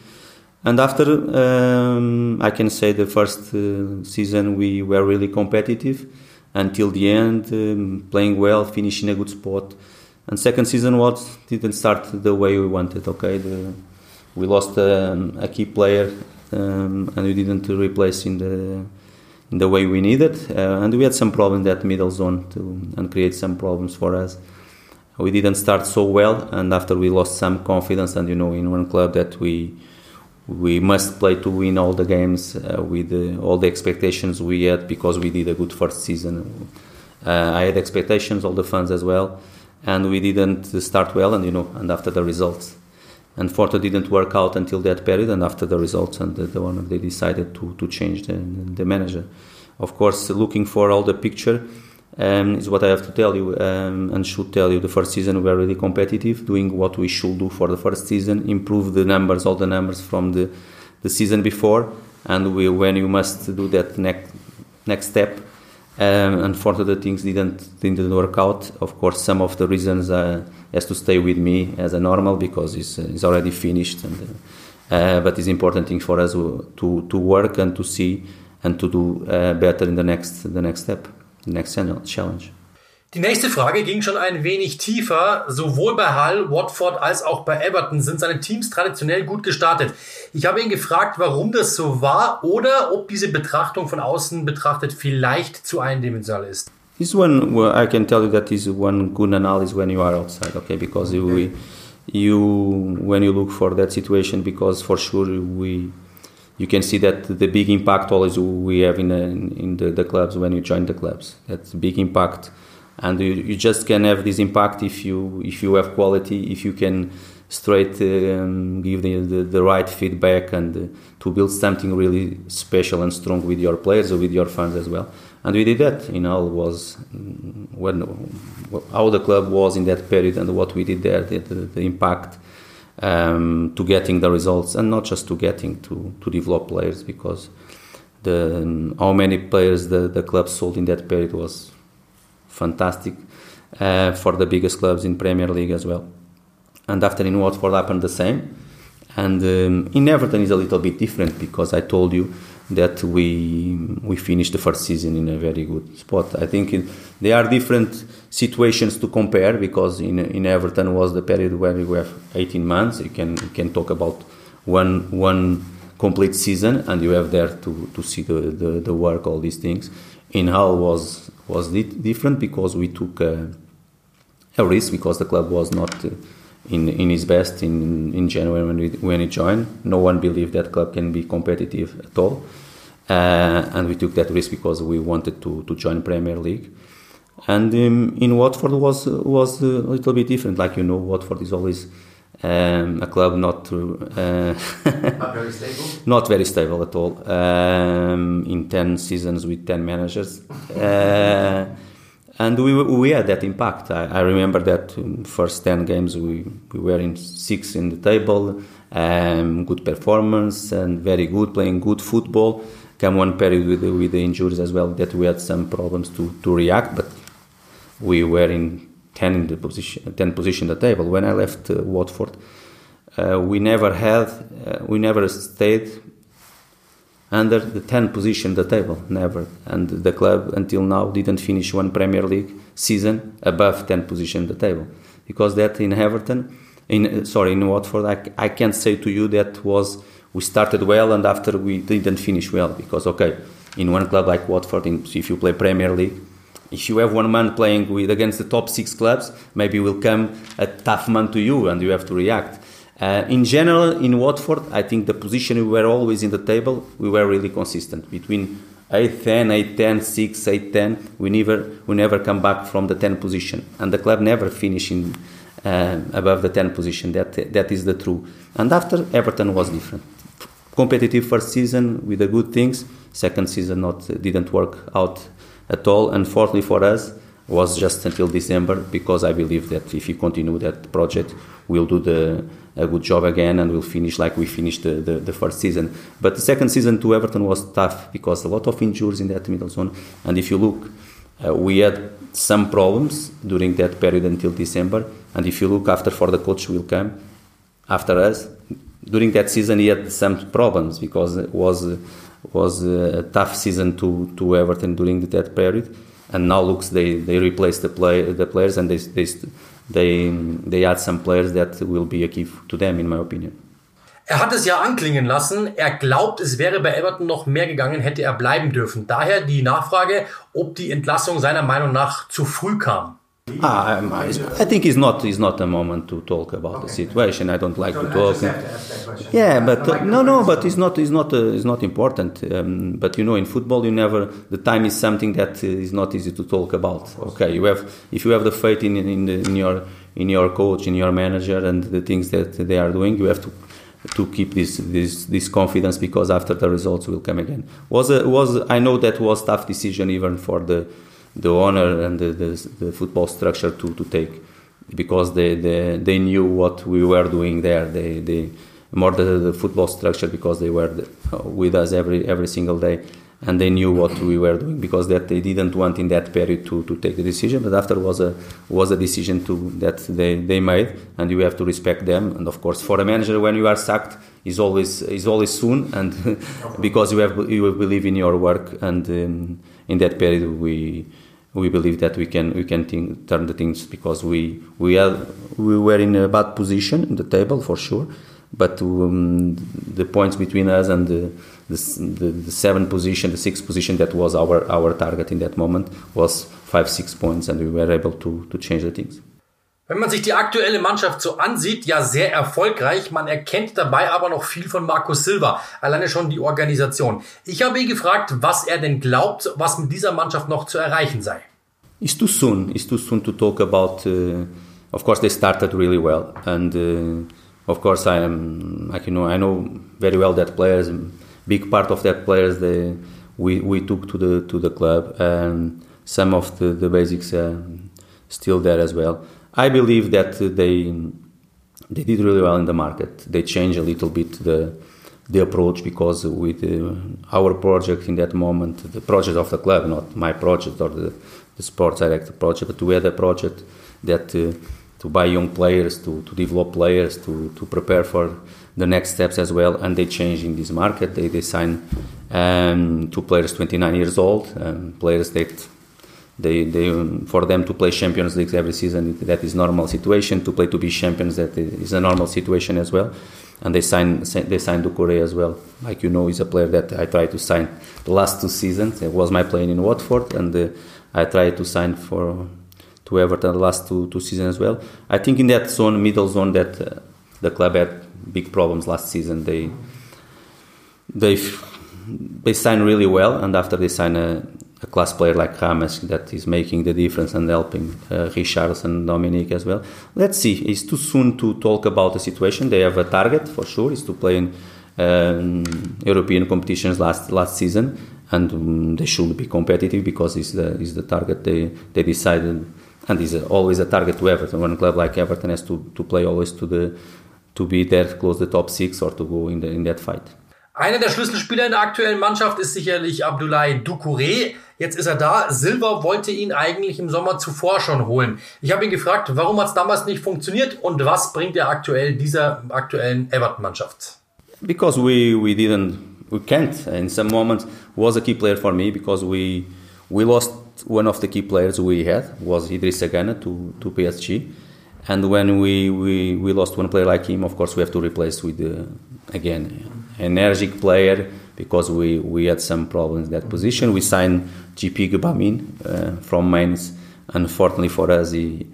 And after, um, I can say the first uh, season we were really competitive until the end, um, playing well, finishing a good spot. And second season was didn't start the way we wanted. Okay, the, we lost um, a key player um, and we didn't replace in the in the way we needed, uh, and we had some problems that middle zone to and create some problems for us. We didn't start so well, and after we lost some confidence, and you know, in one club that we we must play to win all the games uh, with all the expectations we had because we did a good first season. Uh, I had expectations, all the fans as well, and we didn't start well. And you know, and after the results, unfortunately, didn't work out until that period. And after the results, and the, the owner they decided to to change the, the manager. Of course, looking for all the picture. Um, is what I have to tell you um, and should tell you. The first season we were really competitive, doing what we should do for the first season, improve the numbers, all the numbers from the, the season before, and we, when you must do that next next step, um, unfortunately things didn't didn't work out. Of course, some of the reasons uh, has to stay with me as a normal because it's, uh, it's already finished, and, uh, but it's important thing for us to to work and to see and to do uh, better in the next the next step. next challenge. Die nächste Frage ging schon ein wenig tiefer. Sowohl bei Hull, Watford als auch bei Everton sind seine Teams traditionell gut gestartet. Ich habe ihn gefragt, warum das so war oder ob diese Betrachtung von außen betrachtet vielleicht zu eindimensional ist. This one, well, I can tell you that is one good analysis when you are outside, okay? Because okay. you, when you look for that situation, because for sure we you can see that the big impact always we have in, in the, the clubs when you join the clubs. That's big impact, and you, you just can have this impact if you if you have quality, if you can straight um, give the, the, the, right feedback and uh, to build something really special and strong with your players or with your fans as well. And we did that. You know, was when how the club was in that period and what we did there, the, the, the impact um, to getting the results and not just to getting to, to develop players because the um, how many players the, the club sold in that period was fantastic uh, for the biggest clubs in Premier League as well. And after in Watford happened the same. And um, in Everton is a little bit different because I told you that we we finished the first season in a very good spot. I think it, there are different situations to compare because in in Everton was the period where we have 18 months. You can you can talk about one one complete season and you have there to, to see the, the, the work all these things. In Hull was was different because we took a, a risk because the club was not. Uh, in, in his best in, in January when, we, when he joined. No one believed that club can be competitive at all. Uh, and we took that risk because we wanted to, to join Premier League. And um, in Watford was was a little bit different. Like you know, Watford is always um, a club not uh, not very stable. Not very stable at all. Um, in ten seasons with ten managers, uh, and we we had that impact. I, I remember that first ten games we we were in six in the table, um, good performance and very good playing good football come one period with the, with the injuries as well that we had some problems to, to react, but we were in 10 in the position 10 position the table. When I left uh, Watford, uh, we never had uh, we never stayed under the 10 position the table never. And the club until now didn't finish one Premier League season above 10 position the table. Because that in Everton in sorry in Watford I, I can't say to you that was we started well and after we didn't finish well. Because okay in one club like Watford in, if you play Premier League if you have one man playing with against the top six clubs maybe will come a tough man to you and you have to react. Uh, in general in Watford I think the position we were always in the table we were really consistent. Between 8 10 8 10 6 8 10 we never we never come back from the 10 position. And the club never finish in uh, above the 10 position. That that is the true. And after Everton was different. Competitive first season with the good things. Second season not didn't work out at all. Unfortunately for us, was just until December because I believe that if you continue that project, we'll do the a good job again and we'll finish like we finished the, the, the, first season. But the second season to Everton was tough because a lot of injuries in that middle zone. And if you look, uh, we had some problems during that period until December. And if you look after for the coach will come after us, during that season he had some problems because it was was a tough season to to Everton during that period and now looks they they replaced the play the players and they they they they add some players that will be a key to them in my opinion. Er hat es ja anklingen lassen. Er glaubt, es wäre bei Everton noch mehr gegangen, hätte er bleiben dürfen. Daher die Nachfrage, ob die Entlassung seiner Meinung nach zu früh kam. Ah, I think it's not it's not a moment to talk about okay. the situation. I don't like to talk. To yeah, but uh, no, no, but it's not it's not uh, it's not important. Um, but you know, in football, you never the time is something that is not easy to talk about. Okay, you have if you have the faith in in, the, in your in your coach, in your manager, and the things that they are doing, you have to to keep this this this confidence because after the results will come again. Was a, was I know that was tough decision even for the the owner and the, the, the football structure to, to take because they, they, they knew what we were doing there. They, they more the, the football structure because they were the, with us every every single day and they knew what we were doing because that they didn't want in that period to, to take the decision but after was a was a decision to that they, they made and you have to respect them and of course for a manager when you are sacked is always is always soon and because you have you believe in your work and um, in that period we we believe that we can we can think, turn the things because we we are we were in a bad position in the table for sure, but um, the points between us and the the, the, the seventh position, the sixth position that was our our target in that moment was five six points, and we were able to to change the things. Wenn man sich die aktuelle Mannschaft so ansieht, ja sehr erfolgreich. Man erkennt dabei aber noch viel von Markus Silva. Alleine schon die Organisation. Ich habe ihn gefragt, was er denn glaubt, was mit dieser Mannschaft noch zu erreichen sei. It's too soon. It's too soon to talk about. Uh, of course, they started really well, and uh, of course, I am. You know, I know very well that players. Big part of that players they we, we took to the to the club, and some of the the basics uh, still there as well. I believe that they they did really well in the market. They changed a little bit the the approach because with uh, our project in that moment, the project of the club, not my project or the, the sports director project, but we had a project that uh, to buy young players, to, to develop players, to, to prepare for the next steps as well. And they changed in this market. They, they signed um, two players 29 years old, um, players that they, they for them to play Champions League every season that is normal situation. To play to be champions that is a normal situation as well. And they signed they signed Doucouré as well. Like you know, he's a player that I tried to sign the last two seasons. It was my playing in Watford, and uh, I tried to sign for to Everton the last two two seasons as well. I think in that zone, middle zone, that uh, the club had big problems last season. They they they signed really well, and after they signed a a class player like Rames that is making the difference and helping uh, Richardson, Dominic as well. Let's see. It's too soon to talk about the situation. They have a target for sure. Is to play in um, European competitions last last season, and um, they should be competitive because it's the is the target they they decided, and is always a target to Everton. One club like Everton has to to play always to the to be there close the top six or to go in the in that fight. Einer der Schlüsselspieler in der aktuellen Mannschaft ist sicherlich Abdoulaye Doucouré. Jetzt ist er da. Silva wollte ihn eigentlich im Sommer zuvor schon holen. Ich habe ihn gefragt, warum hat es damals nicht funktioniert und was bringt er aktuell dieser aktuellen Everton-Mannschaft? Because we, we didn't, we can't. In some moments was a key player for me because we, we lost one of the key players we had was Idrissa Gana to, to PSG. And when we, we, we lost one player like him, of course, we have to replace with, uh, again, energetic player because we, we had some problems in that position. We signed GP Gubamin uh, from Mainz. Unfortunately for us, he,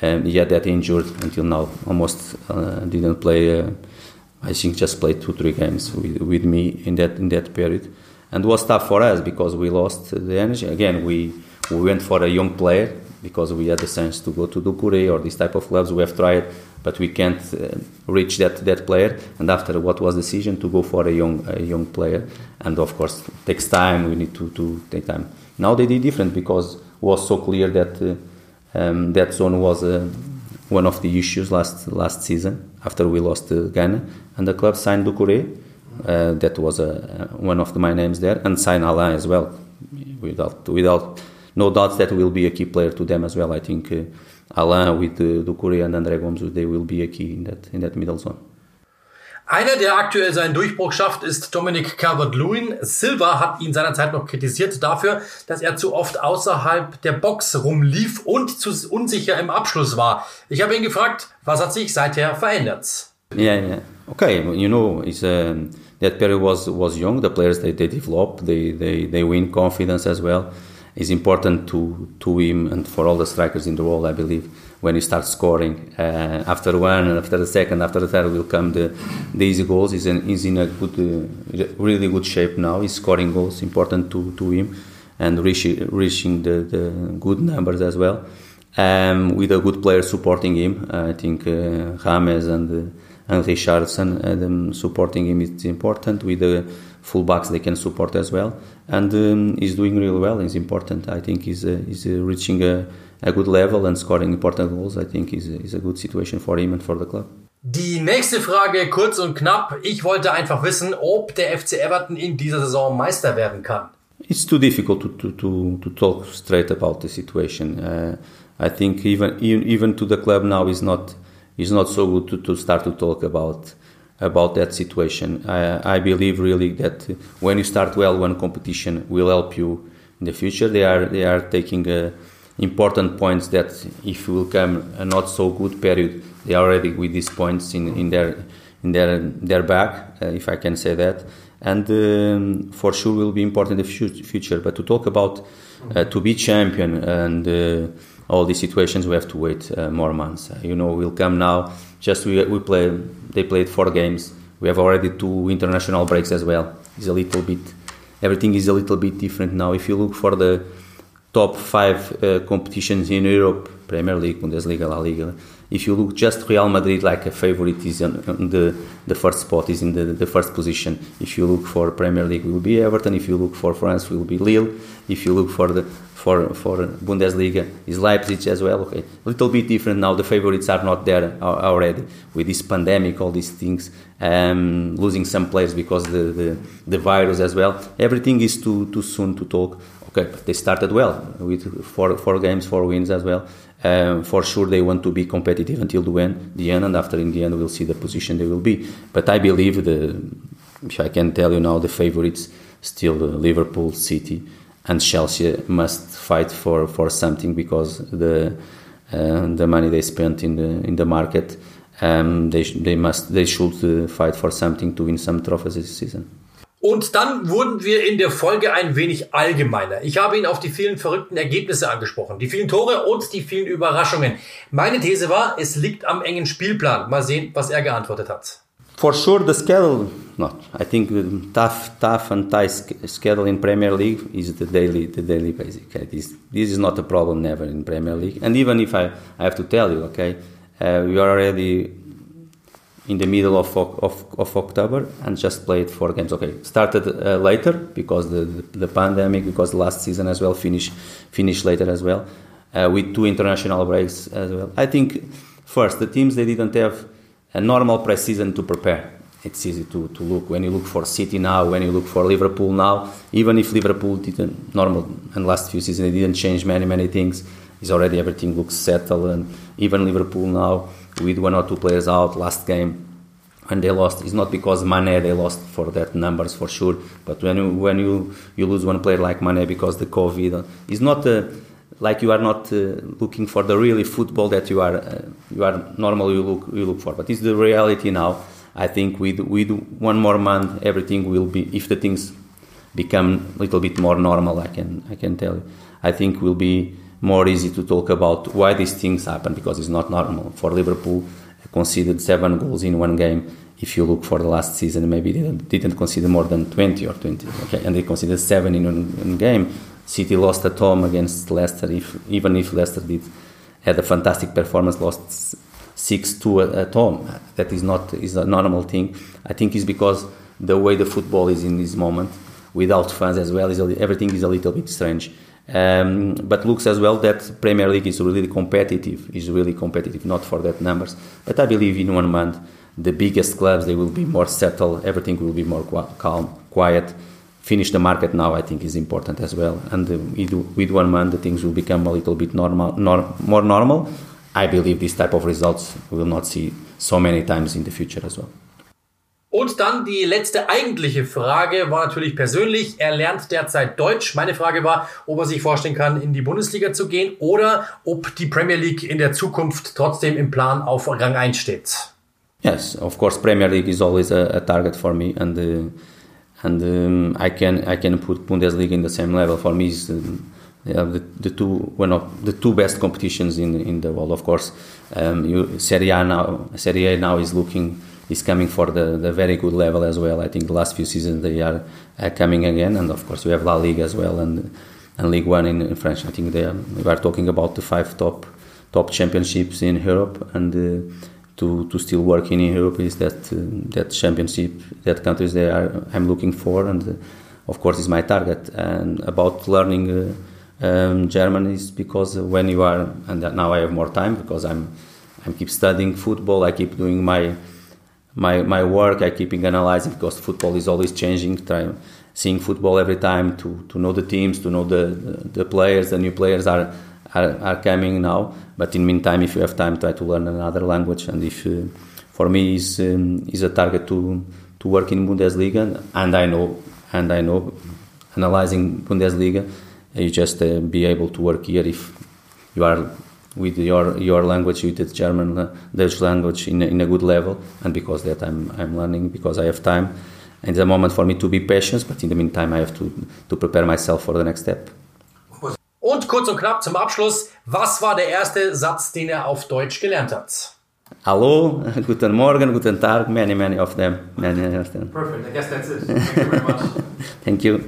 um, he had that injured until now. Almost uh, didn't play. Uh, I think just played two three games with, with me in that in that period, and was tough for us because we lost the energy. Again, we we went for a young player because we had the chance to go to Doucouré or this type of clubs. We have tried, but we can't uh, reach that, that player. And after what was the decision to go for a young a young player, and of course takes time. We need to, to take time. Now they did different because it was so clear that uh, um, that zone was uh, one of the issues last last season after we lost uh, Ghana, and the club signed Doucouré. Uh, that was uh, one of the, my names there, and signed Alain as well, without without no doubt that will be a key player to them as well. I think uh, Alain with uh, Doucouré and André Gomes, they will be a key in that in that middle zone. Einer, der aktuell seinen Durchbruch schafft, ist Dominic Calvert-Lewin. Silva hat ihn seinerzeit noch kritisiert dafür, dass er zu oft außerhalb der Box rumlief und zu unsicher im Abschluss war. Ich habe ihn gefragt, was hat sich seither verändert? Yeah, yeah. Okay, you know, it's, um, that period was was young. The players they, they develop, they, they they win confidence as well. It's important to to him and for all the strikers in the world. I believe when you start scoring uh, after one and after the second, after the third will come the, the easy goals. He's in, he's in a good, uh, really good shape now. He's scoring goals, important to, to him, and reaching, reaching the, the good numbers as well. Um, with a good player supporting him, uh, I think uh, James and uh, and Richardson um, supporting him is important. With the fullbacks, they can support as well, and um, he's doing really well. It's important. I think he's uh, he's uh, reaching a a good level and scoring important goals, I think is, is a good situation for him and for the club. Die nächste Frage, kurz und knapp. Ich wollte einfach wissen, ob der FC Everton in dieser Saison Meister werden kann. It's too difficult to, to, to, to talk straight about the situation. Uh, I think even, even to the club now is not is not so good to, to start to talk about about that situation. I, I believe really that when you start well, one competition will help you in the future. They are they are taking a important points that if will come a not so good period, they are already with these points in, in their in their their back, uh, if I can say that, and um, for sure will be important in the future. But to talk about uh, to be champion and uh, all these situations, we have to wait uh, more months. you know, we'll come now. Just we we play. They played four games. We have already two international breaks as well. It's a little bit. Everything is a little bit different now. If you look for the top five uh, competitions in Europe, Premier League, Bundesliga, La Liga. If you look just Real Madrid like a favorite is on, on the the first spot is in the, the first position. If you look for Premier League, will be Everton. If you look for France, will be Lille. If you look for the for for Bundesliga, is Leipzig as well. Okay, a little bit different now. The favorites are not there already with this pandemic, all these things, um, losing some players because the, the the virus as well. Everything is too too soon to talk okay, but they started well with four, four games, four wins as well. Um, for sure, they want to be competitive until the end, the end, and after in the end, we'll see the position they will be. But I believe the, if I can tell you now, the favorites still Liverpool, City, and Chelsea must fight for, for something because the uh, the money they spent in the in the market, um, they they must they should uh, fight for something to win some trophies this season. Und dann wurden wir in der Folge ein wenig allgemeiner. Ich habe ihn auf die vielen verrückten Ergebnisse angesprochen, die vielen Tore und die vielen Überraschungen. Meine These war, es liegt am engen Spielplan. Mal sehen, was er geantwortet hat. For sure, the schedule. Not. I think the tough, tough and tight schedule in Premier League is the daily, the daily basic. Okay? This, this is not a problem never in Premier League. And even if I, I have to tell you, okay, uh, we are already in the middle of, of, of October and just played four games. Okay, started uh, later because the, the pandemic, because the last season as well finished finished later as well, uh, with two international breaks as well. I think first the teams they didn't have a normal pre-season to prepare. It's easy to, to look when you look for City now, when you look for Liverpool now. Even if Liverpool didn't normal and last few seasons they didn't change many many things, is already everything looks settled and even Liverpool now with one or two players out last game when they lost it's not because Mane they lost for that numbers for sure but when you when you you lose one player like Mane because the COVID it's not uh, like you are not uh, looking for the really football that you are uh, you are normally you look you look for but it's the reality now I think with with one more month everything will be if the things become a little bit more normal I can I can tell you I think will be more easy to talk about why these things happen because it's not normal for Liverpool conceded seven goals in one game. If you look for the last season, maybe they didn't, didn't more than 20 or 20. Okay, and they conceded seven in one game. City lost at home against Leicester. If even if Leicester did had a fantastic performance, lost six two at, home. That is not is a normal thing. I think it's because the way the football is in this moment, without fans as well, is everything is a little bit strange. Um, but looks as well that Premier League is really competitive, is really competitive, not for that numbers. But I believe in one month, the biggest clubs they will be more settled, everything will be more calm, quiet. Finish the market now, I think, is important as well. And uh, with one month, the things will become a little bit normal, nor, more normal. I believe this type of results we will not see so many times in the future as well. Und dann die letzte eigentliche Frage war natürlich persönlich. Er lernt derzeit Deutsch. Meine Frage war, ob er sich vorstellen kann, in die Bundesliga zu gehen oder ob die Premier League in der Zukunft trotzdem im Plan auf Rang 1 steht. Yes, of course, Premier League is always a, a target for me, and uh, and um, I can I can put Bundesliga in the same level. For me, is uh, yeah, the, the two one of the two best competitions in in the world. Of course, um, you, Serie A now Serie A now is looking is coming for the, the very good level as well. I think the last few seasons they are uh, coming again, and of course we have La Liga as well and and League One in, in French. I think they are, we are talking about the five top top championships in Europe and. Uh, to, to still work in Europe is that uh, that championship that countries they are I'm looking for and uh, of course is my target and about learning uh, um, German is because when you are, and now I have more time because I'm, I keep studying football. I keep doing my, my, my work. I keep analyzing because football is always changing. Try seeing football every time to, to know the teams, to know the, the, the players. The new players are, are, are coming now. But in the meantime, if you have time, try to learn another language. And if uh, for me is um, is a target to to work in Bundesliga, and I know and I know analyzing Bundesliga you just uh, be able to work here if you are with your your language with the German uh, Dutch language in a, in a good level and because that I'm I'm learning because I have time and it's a moment for me to be patient but in the meantime I have to to prepare myself for the next step Und kurz und knapp zum Abschluss, was war der erste Satz, den er auf Deutsch gelernt hat? Hallo, guten Morgen, guten Tag, many, many of them. Many of them. Perfect, I guess that's it. Thank you very much. Thank you.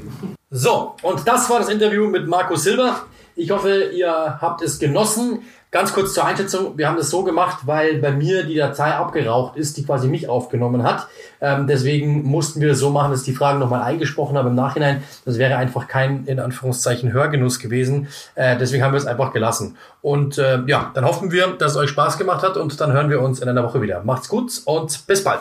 So, und das war das Interview mit Marco Silva. Ich hoffe, ihr habt es genossen. Ganz kurz zur Einschätzung. Wir haben das so gemacht, weil bei mir die Datei abgeraucht ist, die quasi mich aufgenommen hat. Ähm, deswegen mussten wir das so machen, dass die Fragen nochmal eingesprochen habe im Nachhinein. Das wäre einfach kein, in Anführungszeichen, Hörgenuss gewesen. Äh, deswegen haben wir es einfach gelassen. Und äh, ja, dann hoffen wir, dass es euch Spaß gemacht hat und dann hören wir uns in einer Woche wieder. Macht's gut und bis bald.